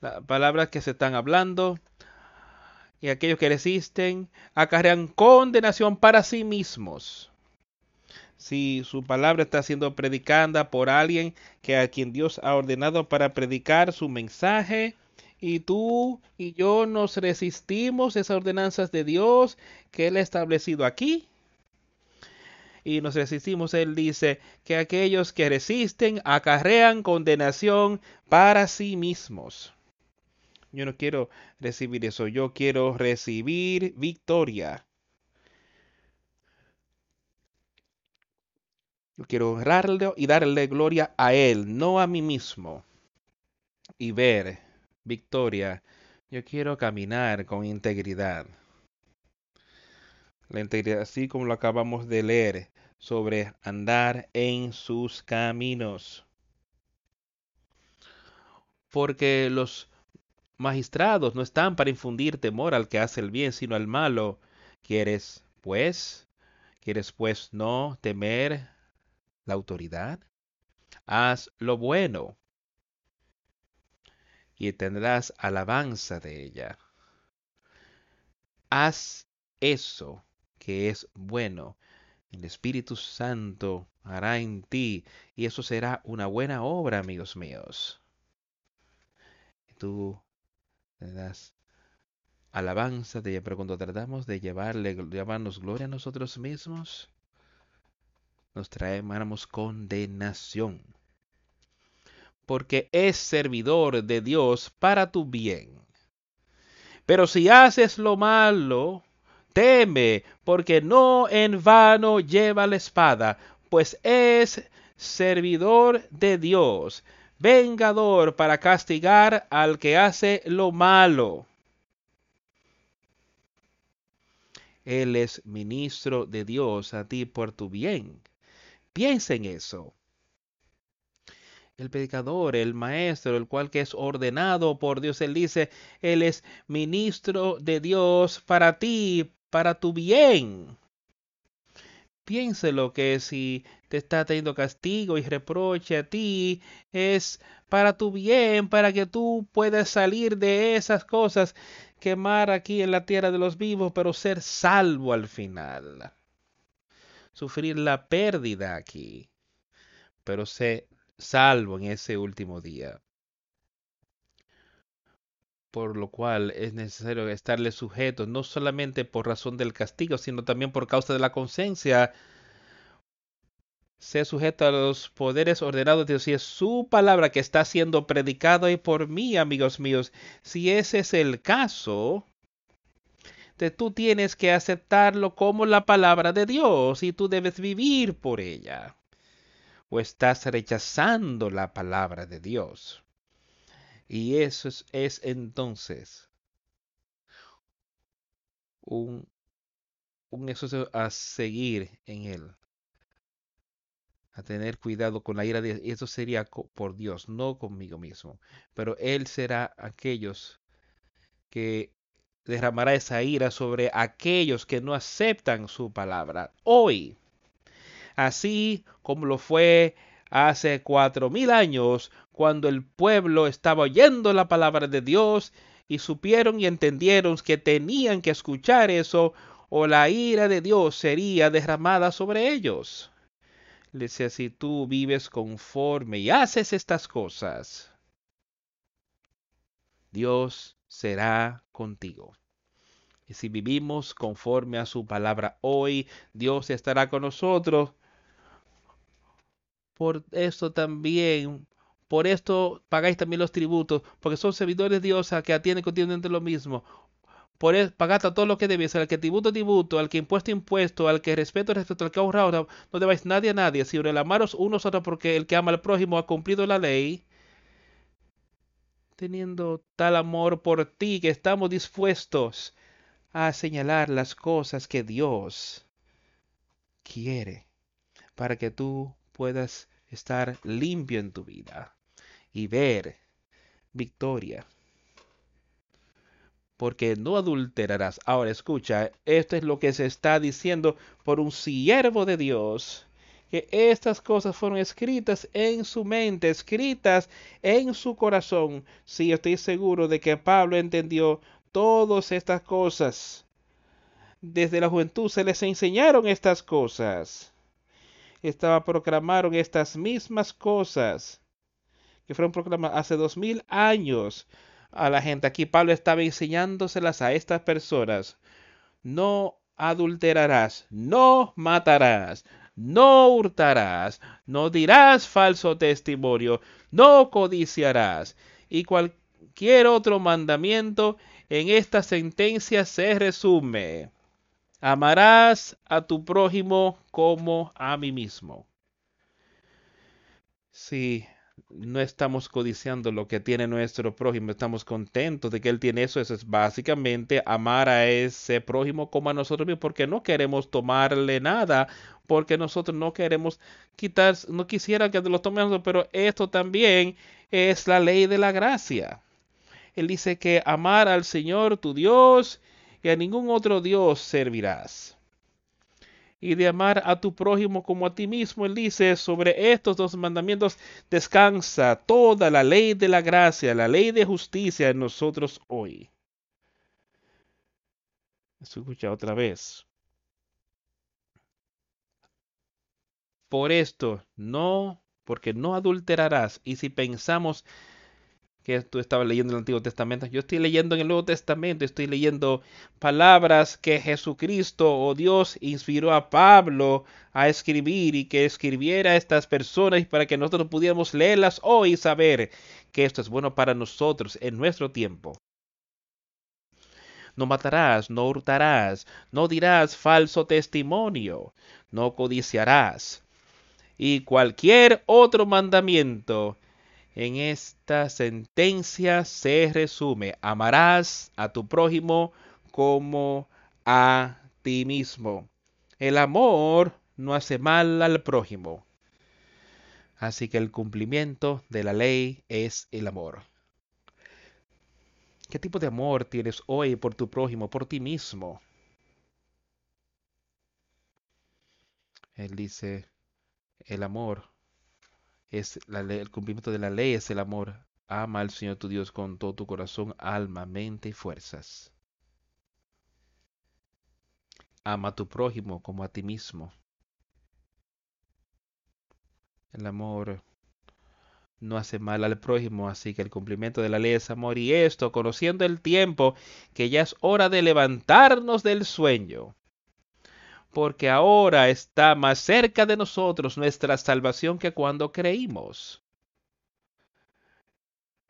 S1: las palabras que se están hablando, y aquellos que resisten, acarrean condenación para sí mismos si su palabra está siendo predicada por alguien que a quien Dios ha ordenado para predicar su mensaje, y tú y yo nos resistimos esas ordenanzas de Dios que Él ha establecido aquí, y nos resistimos, Él dice que aquellos que resisten acarrean condenación para sí mismos. Yo no quiero recibir eso, yo quiero recibir victoria. Yo quiero honrarle y darle gloria a Él, no a mí mismo. Y ver victoria. Yo quiero caminar con integridad. La integridad, así como lo acabamos de leer, sobre andar en sus caminos. Porque los magistrados no están para infundir temor al que hace el bien, sino al malo. ¿Quieres, pues? ¿Quieres, pues, no temer la autoridad. Haz lo bueno y tendrás alabanza de ella. Haz eso que es bueno. El Espíritu Santo hará en ti y eso será una buena obra, amigos míos. Tú tendrás alabanza de ella, pero cuando tratamos de llevarle, llevarnos gloria a nosotros mismos, nos traemos condenación. Porque es servidor de Dios para tu bien. Pero si haces lo malo, teme, porque no en vano lleva la espada, pues es servidor de Dios, vengador para castigar al que hace lo malo. Él es ministro de Dios a ti por tu bien. Piensa en eso. El predicador, el maestro, el cual que es ordenado por Dios, él dice, él es ministro de Dios para ti, para tu bien. Piénselo que si te está teniendo castigo y reproche a ti, es para tu bien, para que tú puedas salir de esas cosas, quemar aquí en la tierra de los vivos, pero ser salvo al final sufrir la pérdida aquí, pero se salvo en ese último día. Por lo cual es necesario estarle sujeto, no solamente por razón del castigo, sino también por causa de la conciencia. Sea sujeto a los poderes ordenados de Dios y es su palabra que está siendo predicada y por mí, amigos míos. Si ese es el caso, tú tienes que aceptarlo como la palabra de Dios y tú debes vivir por ella. O estás rechazando la palabra de Dios. Y eso es, entonces un, un eso a seguir en él. A tener cuidado con la ira de Eso sería por Dios, no conmigo mismo. Pero Él será aquellos que derramará esa ira sobre aquellos que no aceptan su palabra hoy. Así como lo fue hace cuatro mil años, cuando el pueblo estaba oyendo la palabra de Dios y supieron y entendieron que tenían que escuchar eso, o la ira de Dios sería derramada sobre ellos. Le decía, si tú vives conforme y haces estas cosas, Dios será contigo. Y si vivimos conforme a su palabra hoy, Dios estará con nosotros. Por esto también, por esto pagáis también los tributos, porque son servidores de Dios que atienden continuamente lo mismo. Por eso, pagad a todo lo que debéis, al que tributo, tributo, al que impuesto, impuesto, al que respeto, respeto, al que ahorra, No, no debáis nadie a nadie, sino el amaros unos a otros, porque el que ama al prójimo ha cumplido la ley teniendo tal amor por ti que estamos dispuestos a señalar las cosas que Dios quiere para que tú puedas estar limpio en tu vida y ver victoria. Porque no adulterarás. Ahora escucha, esto es lo que se está diciendo por un siervo de Dios que estas cosas fueron escritas en su mente, escritas en su corazón. Sí, estoy seguro de que Pablo entendió todas estas cosas. Desde la juventud se les enseñaron estas cosas. Estaba proclamaron estas mismas cosas que fueron proclamadas hace dos mil años a la gente. Aquí Pablo estaba enseñándoselas a estas personas. No adulterarás, no matarás, no hurtarás, no dirás falso testimonio, no codiciarás. Y cualquier otro mandamiento en esta sentencia se resume. Amarás a tu prójimo como a mí mismo. Sí, no estamos codiciando lo que tiene nuestro prójimo, estamos contentos de que él tiene eso. Eso es básicamente amar a ese prójimo como a nosotros mismos, porque no queremos tomarle nada, porque nosotros no queremos quitar, no quisiera que lo tomemos, pero esto también es la ley de la gracia. Él dice que amar al Señor tu Dios y a ningún otro Dios servirás y de amar a tu prójimo como a ti mismo. Él dice, sobre estos dos mandamientos descansa toda la ley de la gracia, la ley de justicia en nosotros hoy. Escucha otra vez. Por esto, no, porque no adulterarás. Y si pensamos que tú estabas leyendo el Antiguo Testamento. Yo estoy leyendo en el Nuevo Testamento, estoy leyendo palabras que Jesucristo o Dios inspiró a Pablo a escribir y que escribiera a estas personas para que nosotros pudiéramos leerlas hoy y saber que esto es bueno para nosotros en nuestro tiempo. No matarás, no hurtarás, no dirás falso testimonio, no codiciarás. Y cualquier otro mandamiento en esta sentencia se resume, amarás a tu prójimo como a ti mismo. El amor no hace mal al prójimo. Así que el cumplimiento de la ley es el amor. ¿Qué tipo de amor tienes hoy por tu prójimo, por ti mismo? Él dice, el amor el cumplimiento de la ley es el amor. Ama al Señor tu Dios con todo tu corazón, alma, mente y fuerzas. Ama a tu prójimo como a ti mismo. El amor no hace mal al prójimo, así que el cumplimiento de la ley es amor y esto, conociendo el tiempo, que ya es hora de levantarnos del sueño, porque ahora está más cerca de nosotros nuestra salvación que cuando creímos.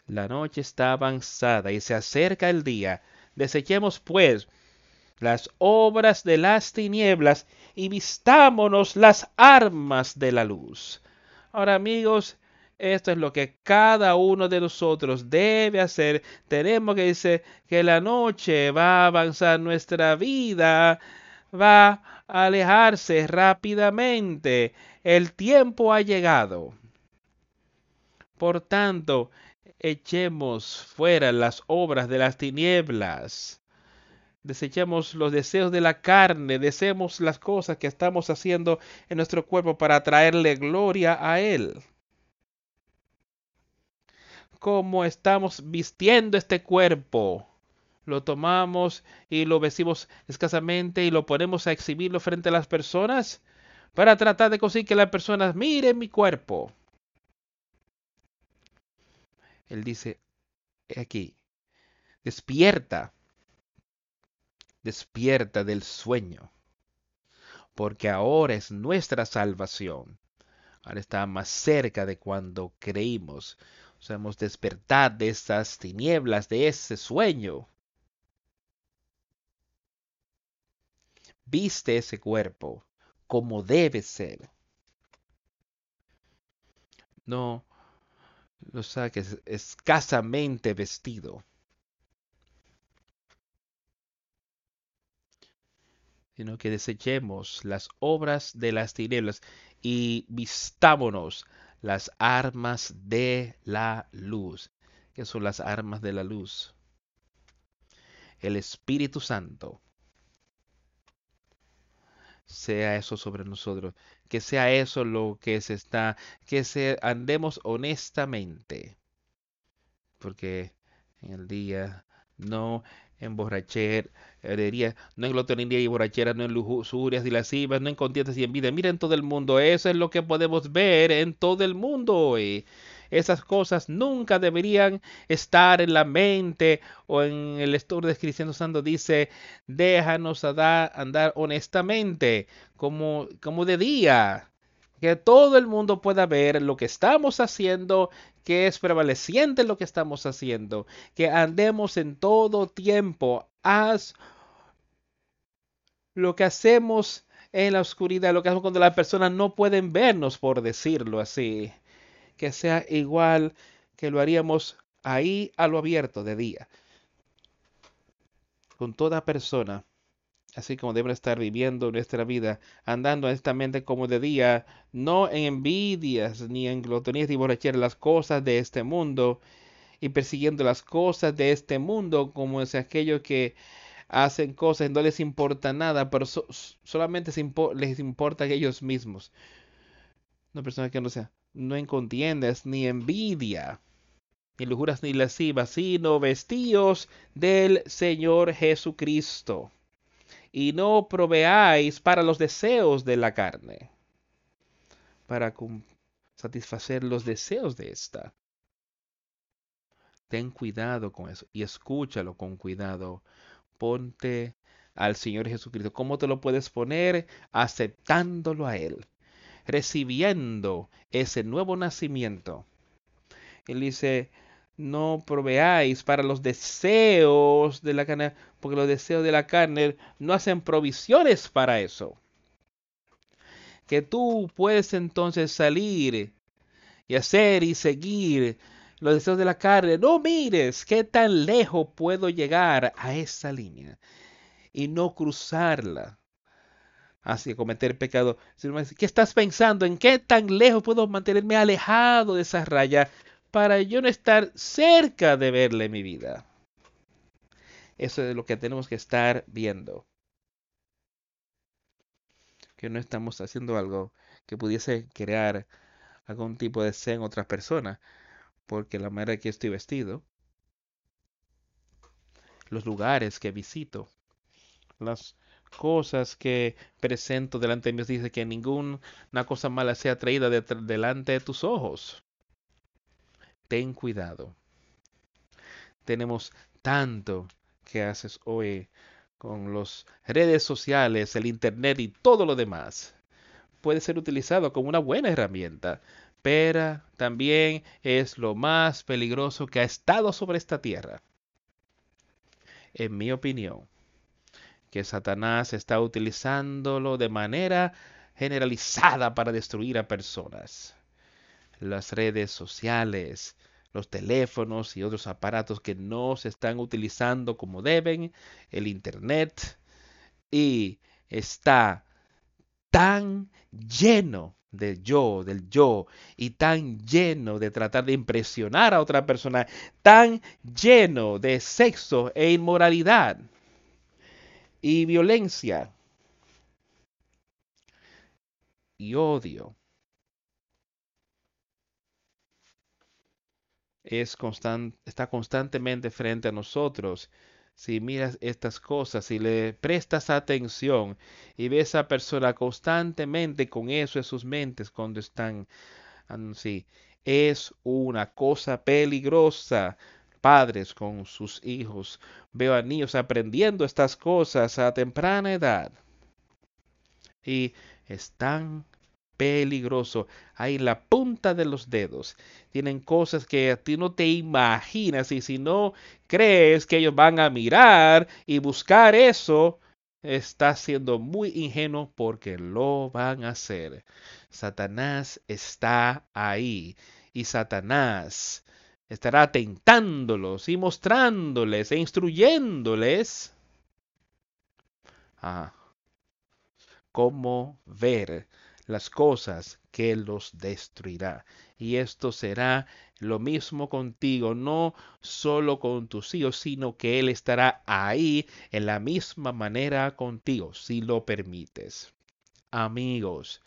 S1: La noche está avanzada y se acerca el día. Desechemos, pues, las obras de las tinieblas y vistámonos las armas de la luz. Ahora, amigos, esto es lo que cada uno de nosotros debe hacer. Tenemos que decir que la noche va a avanzar, nuestra vida va alejarse rápidamente. El tiempo ha llegado. Por tanto, echemos fuera las obras de las tinieblas. Desechemos los deseos de la carne, deseemos las cosas que estamos haciendo en nuestro cuerpo para traerle gloria a Él. Como estamos vistiendo este cuerpo, lo tomamos y lo vestimos escasamente y lo ponemos a exhibirlo frente a las personas para tratar de conseguir que las personas miren mi cuerpo. Él dice, aquí, despierta, despierta del sueño, porque ahora es nuestra salvación. Ahora está más cerca de cuando creímos. O sea, hemos despertado de esas tinieblas, de ese sueño. Viste ese cuerpo como debe ser. No lo saques escasamente vestido. sino que desechemos las obras de las tinieblas y vistámonos las armas de la luz. ¿Qué son las armas de la luz? El Espíritu Santo. Sea eso sobre nosotros, que sea eso lo que se está, que se andemos honestamente, porque en el día no emborracher, herrería, no en glotonería y borrachera, no en lujurias y lascivas, no en contiendas y envidia. Mira en todo el mundo, eso es lo que podemos ver en todo el mundo hoy. Esas cosas nunca deberían estar en la mente o en el estudio de Cristiano Santo dice, déjanos andar honestamente, como, como de día, que todo el mundo pueda ver lo que estamos haciendo, que es prevaleciente lo que estamos haciendo, que andemos en todo tiempo. Haz lo que hacemos en la oscuridad, lo que hacemos cuando las personas no pueden vernos, por decirlo así que sea igual que lo haríamos ahí a lo abierto de día. Con toda persona, así como deben estar viviendo nuestra vida, andando honestamente como de día, no en envidias ni en glotonías ni borracheras las cosas de este mundo y persiguiendo las cosas de este mundo como es aquellos que hacen cosas no les importa nada, pero solamente les importa a ellos mismos. Una persona que no sea no en contiendas ni envidia, ni lujuras ni lascivas, sino vestíos del Señor Jesucristo. Y no proveáis para los deseos de la carne, para satisfacer los deseos de esta. Ten cuidado con eso y escúchalo con cuidado. Ponte al Señor Jesucristo. ¿Cómo te lo puedes poner? Aceptándolo a Él recibiendo ese nuevo nacimiento. Él dice, no proveáis para los deseos de la carne, porque los deseos de la carne no hacen provisiones para eso. Que tú puedes entonces salir y hacer y seguir los deseos de la carne. No mires qué tan lejos puedo llegar a esa línea y no cruzarla hacia cometer pecado. ¿Qué estás pensando? ¿En qué tan lejos puedo mantenerme alejado de esa raya para yo no estar cerca de verle mi vida? Eso es lo que tenemos que estar viendo. Que no estamos haciendo algo que pudiese crear algún tipo de ser en otras personas. Porque la manera que estoy vestido, los lugares que visito, las cosas que presento delante de Dios. Dice que ninguna cosa mala sea traída delante de tus ojos. ten cuidado. Tenemos tanto que haces hoy con las redes sociales, el Internet y todo lo demás. Puede ser utilizado como una buena herramienta, pero también es lo más peligroso que ha estado sobre esta tierra. En mi opinión, que Satanás está utilizándolo de manera generalizada para destruir a personas. Las redes sociales, los teléfonos y otros aparatos que no se están utilizando como deben, el Internet, y está tan lleno del yo, del yo, y tan lleno de tratar de impresionar a otra persona, tan lleno de sexo e inmoralidad y violencia y odio. Es está constantemente frente a nosotros. Si miras estas cosas, si le prestas atención y ves a persona constantemente con eso en sus mentes cuando están así, es una cosa peligrosa padres con sus hijos. Veo a niños aprendiendo estas cosas a temprana edad. Y es tan peligroso. Ahí la punta de los dedos. Tienen cosas que a ti no te imaginas. Y si no crees que ellos van a mirar y buscar eso, estás siendo muy ingenuo porque lo van a hacer. Satanás está ahí. Y Satanás estará tentándolos y mostrándoles e instruyéndoles a cómo ver las cosas que los destruirá. Y esto será lo mismo contigo, no solo con tus hijos, sino que Él estará ahí en la misma manera contigo, si lo permites. Amigos,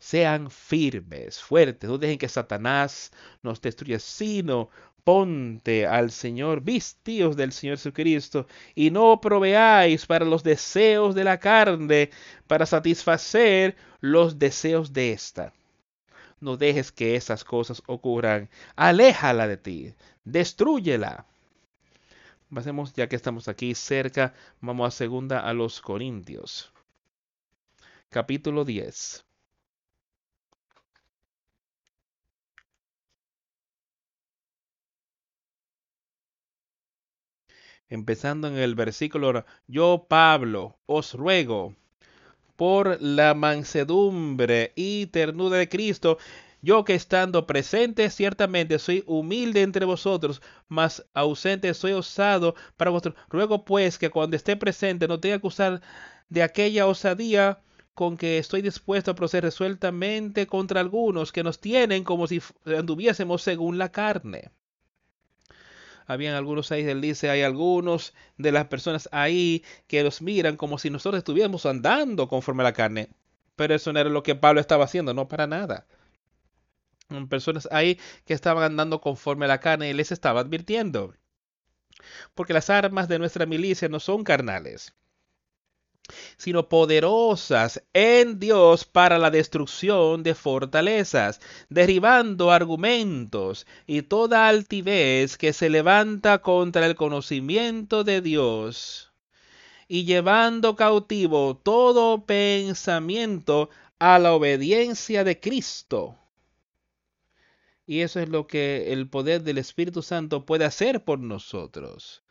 S1: sean firmes, fuertes, no dejen que Satanás nos destruya, sino ponte al Señor, vistíos del Señor Jesucristo, y no proveáis para los deseos de la carne, para satisfacer los deseos de esta. No dejes que esas cosas ocurran. Aléjala de ti, destruyela. Pasemos, ya que estamos aquí cerca, vamos a segunda a los Corintios. Capítulo 10. Empezando en el versículo, yo Pablo os ruego por la mansedumbre y ternura de Cristo, yo que estando presente ciertamente soy humilde entre vosotros, mas ausente soy osado para vosotros. Ruego pues que cuando esté presente no tenga que usar de aquella osadía con que estoy dispuesto a proceder resueltamente contra algunos que nos tienen como si anduviésemos según la carne habían algunos ahí, él dice, hay algunos de las personas ahí que los miran como si nosotros estuviéramos andando conforme a la carne. Pero eso no era lo que Pablo estaba haciendo, no para nada. Personas ahí que estaban andando conforme a la carne y les estaba advirtiendo. Porque las armas de nuestra milicia no son carnales, sino poderosas en Dios para la destrucción de fortalezas, derribando argumentos y toda altivez que se levanta contra el conocimiento de Dios, y llevando cautivo todo pensamiento a la obediencia de Cristo. Y eso es lo que el poder del Espíritu Santo puede hacer por nosotros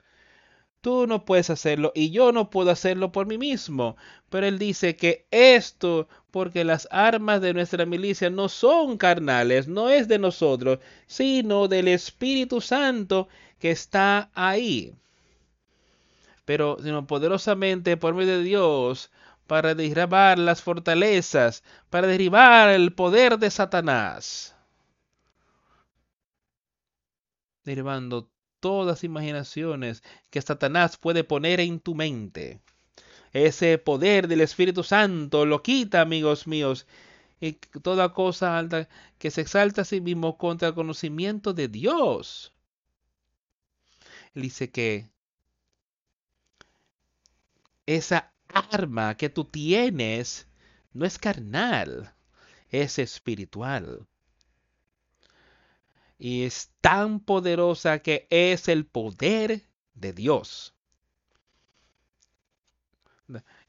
S1: Tú no puedes hacerlo y yo no puedo hacerlo por mí mismo. Pero él dice que esto, porque las armas de nuestra milicia no son carnales, no es de nosotros, sino del Espíritu Santo que está ahí. Pero sino poderosamente por medio de Dios para derribar las fortalezas, para derribar el poder de Satanás. Derribando todas imaginaciones que Satanás puede poner en tu mente. Ese poder del Espíritu Santo lo quita, amigos míos, y toda cosa alta que se exalta a sí mismo contra el conocimiento de Dios. dice que esa arma que tú tienes no es carnal, es espiritual. Y es tan poderosa que es el poder de Dios.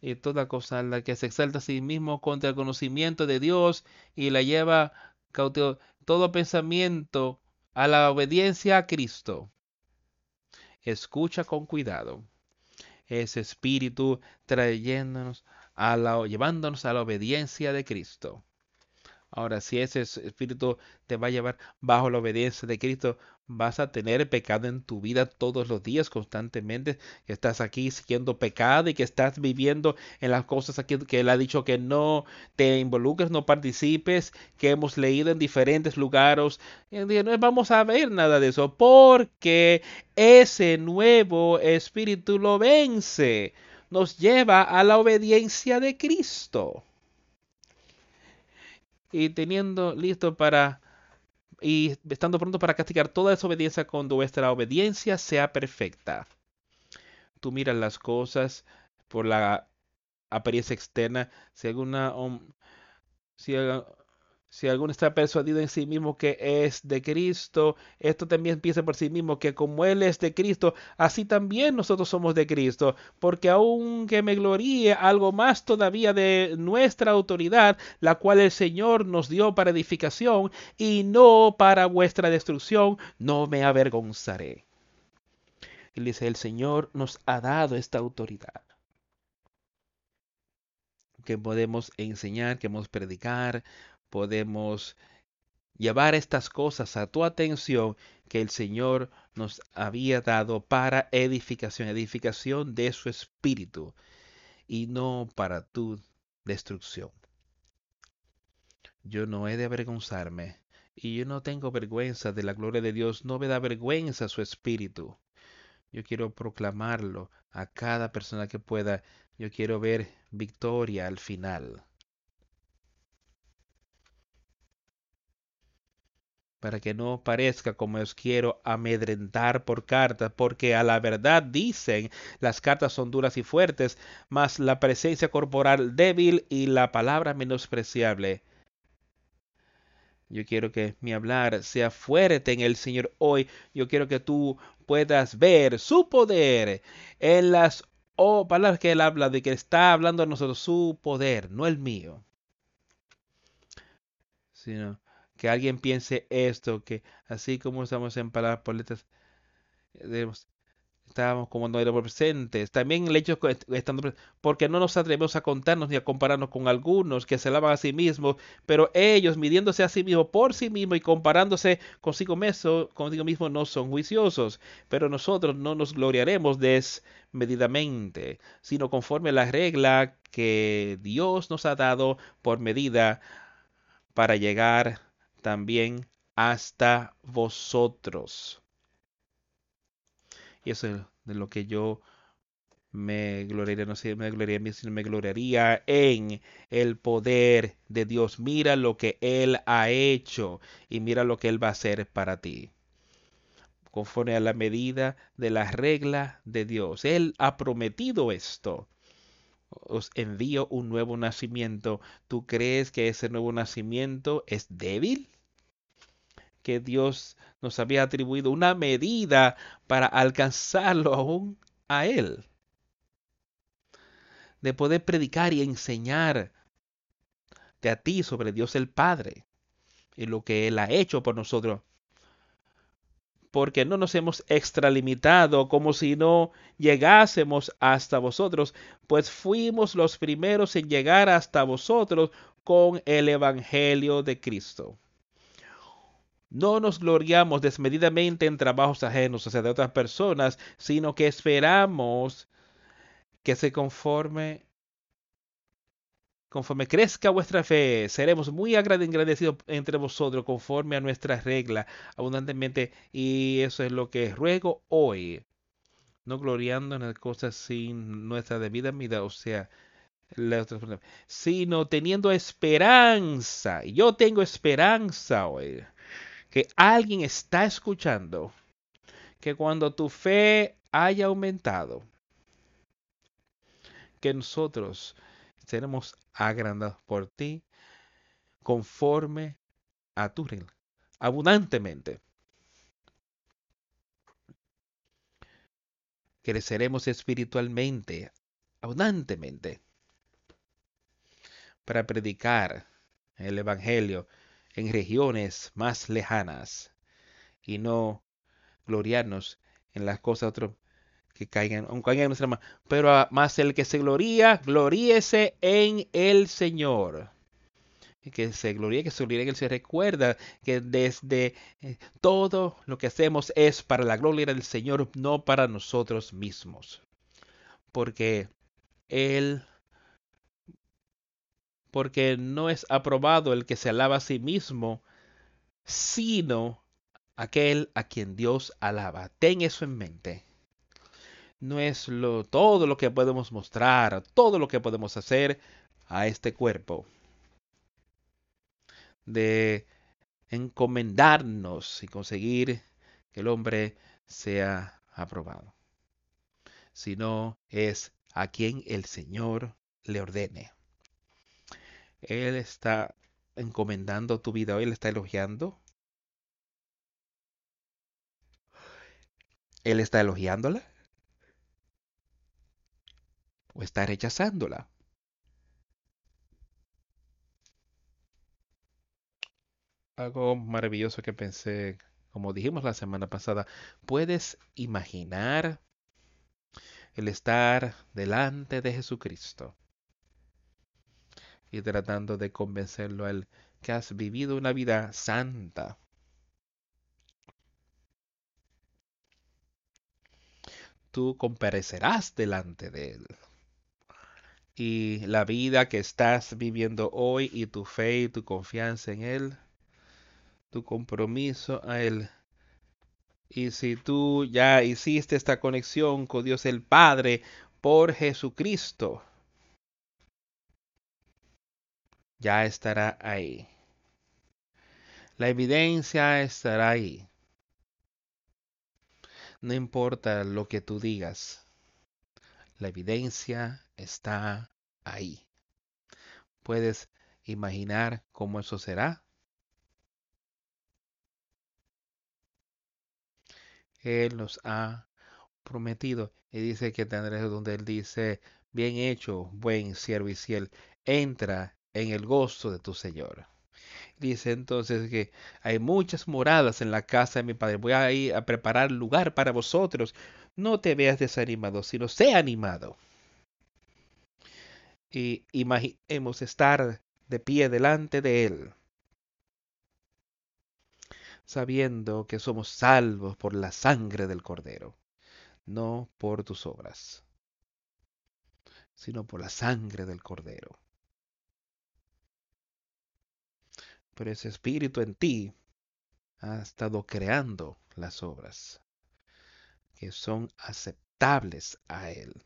S1: Y toda cosa la que se exalta a sí mismo contra el conocimiento de Dios y la lleva cautivo todo pensamiento a la obediencia a Cristo. Escucha con cuidado ese espíritu trayéndonos a la, llevándonos a la obediencia de Cristo. Ahora, si ese espíritu te va a llevar bajo la obediencia de Cristo, vas a tener pecado en tu vida todos los días, constantemente, estás aquí siguiendo pecado y que estás viviendo en las cosas aquí que Él ha dicho que no te involucres, no participes, que hemos leído en diferentes lugares. No vamos a ver nada de eso, porque ese nuevo espíritu lo vence, nos lleva a la obediencia de Cristo y teniendo listo para y estando pronto para castigar toda desobediencia cuando vuestra obediencia sea perfecta. Tú miras las cosas por la apariencia externa, si alguna si si alguno está persuadido en sí mismo que es de Cristo, esto también piensa por sí mismo que como Él es de Cristo, así también nosotros somos de Cristo. Porque aunque me gloríe algo más todavía de nuestra autoridad, la cual el Señor nos dio para edificación y no para vuestra destrucción, no me avergonzaré. Y dice, el Señor nos ha dado esta autoridad que podemos enseñar, que podemos predicar, podemos llevar estas cosas a tu atención que el Señor nos había dado para edificación, edificación de su espíritu y no para tu destrucción. Yo no he de avergonzarme y yo no tengo vergüenza de la gloria de Dios, no me da vergüenza su espíritu. Yo quiero proclamarlo a cada persona que pueda. Yo quiero ver victoria al final. Para que no parezca como os quiero amedrentar por cartas, porque a la verdad dicen las cartas son duras y fuertes, mas la presencia corporal débil y la palabra menospreciable. Yo quiero que mi hablar sea fuerte en el Señor hoy. Yo quiero que tú puedas ver su poder en las oh, palabras que Él habla, de que está hablando a nosotros, su poder, no el mío. Sino que alguien piense esto, que así como estamos en palabras poletas, estábamos como no éramos presentes. También el hecho estando porque no nos atrevemos a contarnos ni a compararnos con algunos que se alaban a sí mismos, pero ellos midiéndose a sí mismos por sí mismos y comparándose consigo mismo, consigo mismo no son juiciosos. Pero nosotros no nos gloriaremos desmedidamente, sino conforme a la regla que Dios nos ha dado por medida para llegar también hasta vosotros. Y eso es de lo que yo me gloriaría, no sé, me gloriaría, sino me gloriaría en el poder de Dios. Mira lo que Él ha hecho y mira lo que Él va a hacer para ti. Conforme a la medida de la regla de Dios. Él ha prometido esto. Os envío un nuevo nacimiento. ¿Tú crees que ese nuevo nacimiento es débil? que Dios nos había atribuido una medida para alcanzarlo aún a Él. De poder predicar y enseñar de a ti sobre Dios el Padre y lo que Él ha hecho por nosotros. Porque no nos hemos extralimitado como si no llegásemos hasta vosotros, pues fuimos los primeros en llegar hasta vosotros con el Evangelio de Cristo. No nos gloriamos desmedidamente en trabajos ajenos, o sea, de otras personas, sino que esperamos que se conforme conforme crezca vuestra fe, seremos muy agradecidos entre vosotros conforme a nuestra regla abundantemente. Y eso es lo que ruego hoy. No gloriando en las cosas sin nuestra debida medida, o sea, sino teniendo esperanza. Yo tengo esperanza hoy que alguien está escuchando, que cuando tu fe haya aumentado, que nosotros seremos agrandados por ti conforme a tu reino, abundantemente. Creceremos espiritualmente, abundantemente, para predicar el Evangelio en regiones más lejanas y no gloriarnos en las cosas otro, que caigan, aunque caigan en nuestra mano. Pero más el que se gloría, gloríese en el Señor. Que se gloríe, que se gloríe, que se recuerda que desde eh, todo lo que hacemos es para la gloria del Señor, no para nosotros mismos. Porque Él porque no es aprobado el que se alaba a sí mismo, sino aquel a quien Dios alaba. Ten eso en mente. No es lo, todo lo que podemos mostrar, todo lo que podemos hacer a este cuerpo. De encomendarnos y conseguir que el hombre sea aprobado. Sino es a quien el Señor le ordene. Él está encomendando tu vida, Él está elogiando. Él está elogiándola. O está rechazándola. Algo maravilloso que pensé, como dijimos la semana pasada, puedes imaginar el estar delante de Jesucristo y tratando de convencerlo a él que has vivido una vida santa. Tú comparecerás delante de él. Y la vida que estás viviendo hoy y tu fe y tu confianza en él, tu compromiso a él. Y si tú ya hiciste esta conexión con Dios el Padre por Jesucristo, ya estará ahí. La evidencia estará ahí. No importa lo que tú digas, la evidencia está ahí. ¿Puedes imaginar cómo eso será? Él nos ha prometido y dice que tendrás donde Él dice, bien hecho, buen siervo y fiel, entra en el gozo de tu Señor. Dice entonces que hay muchas moradas en la casa de mi Padre. Voy a ir a preparar lugar para vosotros. No te veas desanimado, sino sé animado. Y imaginemos estar de pie delante de Él, sabiendo que somos salvos por la sangre del Cordero, no por tus obras, sino por la sangre del Cordero. pero ese espíritu en ti ha estado creando las obras que son aceptables a Él.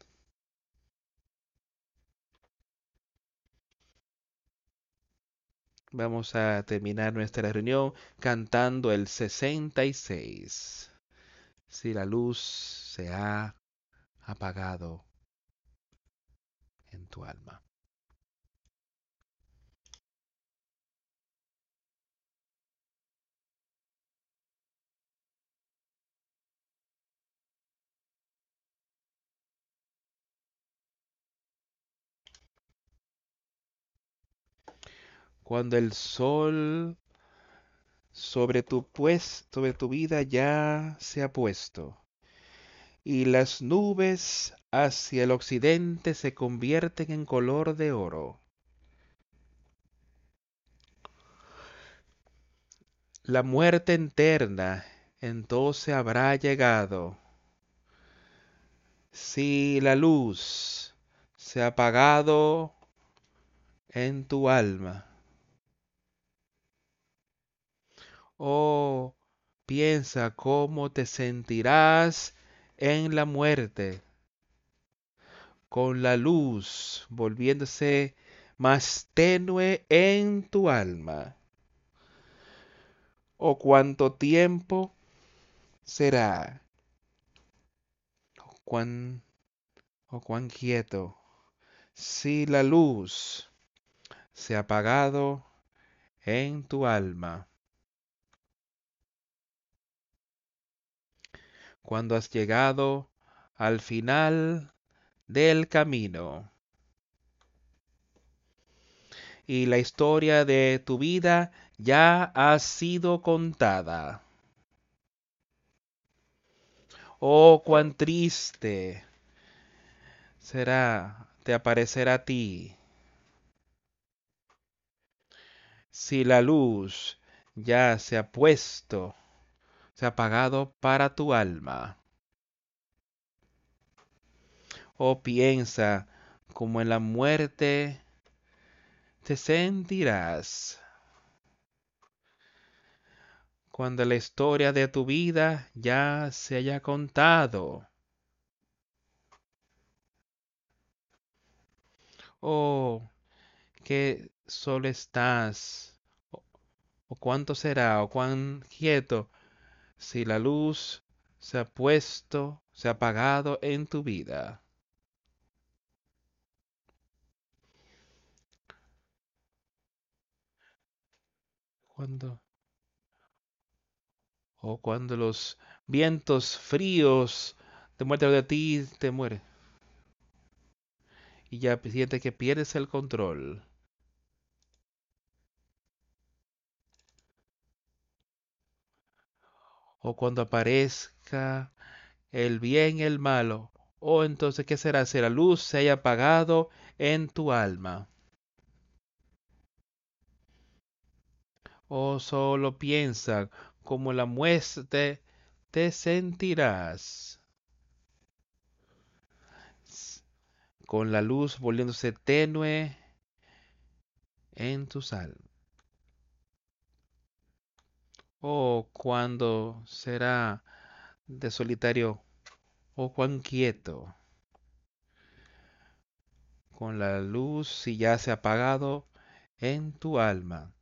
S1: Vamos a terminar nuestra reunión cantando el 66. Si la luz se ha apagado en tu alma. Cuando el sol sobre tu, pues, sobre tu vida ya se ha puesto y las nubes hacia el occidente se convierten en color de oro. La muerte eterna entonces habrá llegado. Si la luz se ha apagado en tu alma, Oh, piensa cómo te sentirás en la muerte, con la luz volviéndose más tenue en tu alma. ¿O cuánto tiempo será? ¿O cuán, cuán quieto? Si la luz se ha apagado en tu alma. Cuando has llegado al final del camino. Y la historia de tu vida ya ha sido contada. Oh, cuán triste será te aparecer a ti si la luz ya se ha puesto, se ha apagado para tu alma. Oh, piensa como en la muerte te sentirás cuando la historia de tu vida ya se haya contado. Oh, que solo estás, o, o cuánto será, o cuán quieto, si la luz se ha puesto, se ha apagado en tu vida. Cuando o cuando los vientos fríos te muerden de ti, te muere. Y ya sientes que pierdes el control. O cuando aparezca el bien y el malo. O entonces, ¿qué será? Si la luz se haya apagado en tu alma. O solo piensa como la muerte te sentirás. Con la luz volviéndose tenue en tu alma. Oh, cuando será de solitario, oh, cuán quieto. Con la luz si ya se ha apagado en tu alma.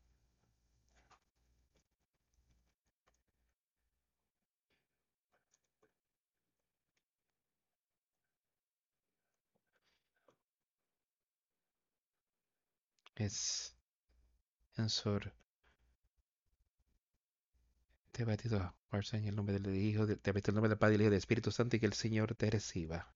S1: es en. Te batido en el nombre del Hijo, te en el nombre del Padre y del Espíritu Santo y que el Señor te reciba.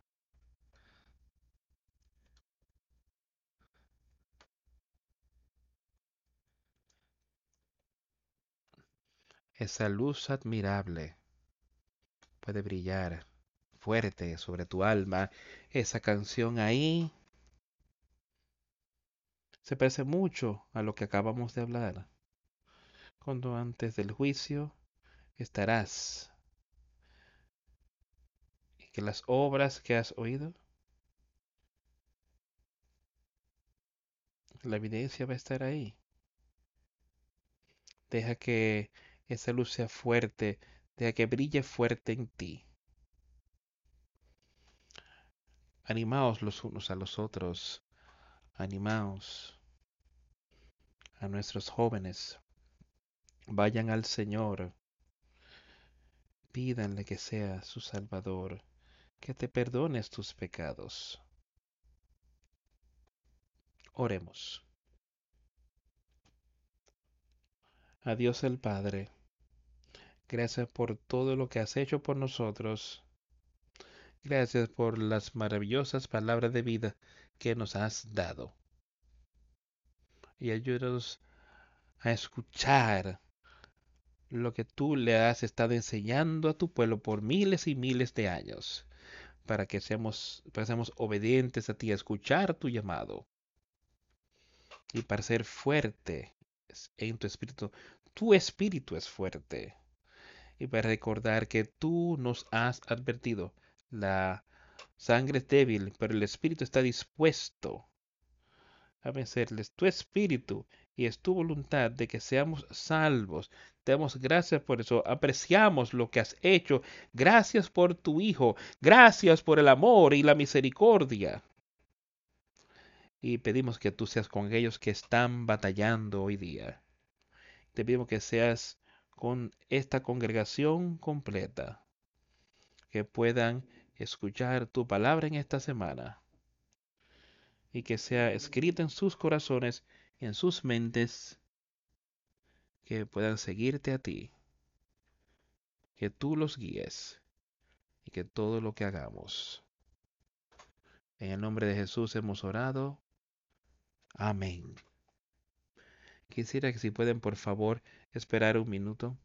S1: Esa luz admirable puede brillar fuerte sobre tu alma. Esa canción ahí se parece mucho a lo que acabamos de hablar. Cuando antes del juicio estarás. Y que las obras que has oído, la evidencia va a estar ahí. Deja que esa luz sea fuerte, deja que brille fuerte en ti. Animaos los unos a los otros, animaos a nuestros jóvenes, vayan al Señor, pídanle que sea su Salvador, que te perdones tus pecados. Oremos. A Dios el Padre, gracias por todo lo que has hecho por nosotros. Gracias por las maravillosas palabras de vida que nos has dado y ayúdanos a escuchar lo que tú le has estado enseñando a tu pueblo por miles y miles de años, para que seamos, para seamos obedientes a ti, a escuchar tu llamado y para ser fuerte en tu espíritu. Tu espíritu es fuerte. Y para recordar que tú nos has advertido, la sangre es débil, pero el espíritu está dispuesto a vencerles. Tu espíritu y es tu voluntad de que seamos salvos. Te damos gracias por eso. Apreciamos lo que has hecho. Gracias por tu Hijo. Gracias por el amor y la misericordia. Y pedimos que tú seas con aquellos que están batallando hoy día. Te pedimos que seas con esta congregación completa. Que puedan escuchar tu palabra en esta semana y que sea escrita en sus corazones en sus mentes, que puedan seguirte a ti, que tú los guíes y que todo lo que hagamos. En el nombre de Jesús hemos orado. Amén. Quisiera que si pueden por favor esperar un minuto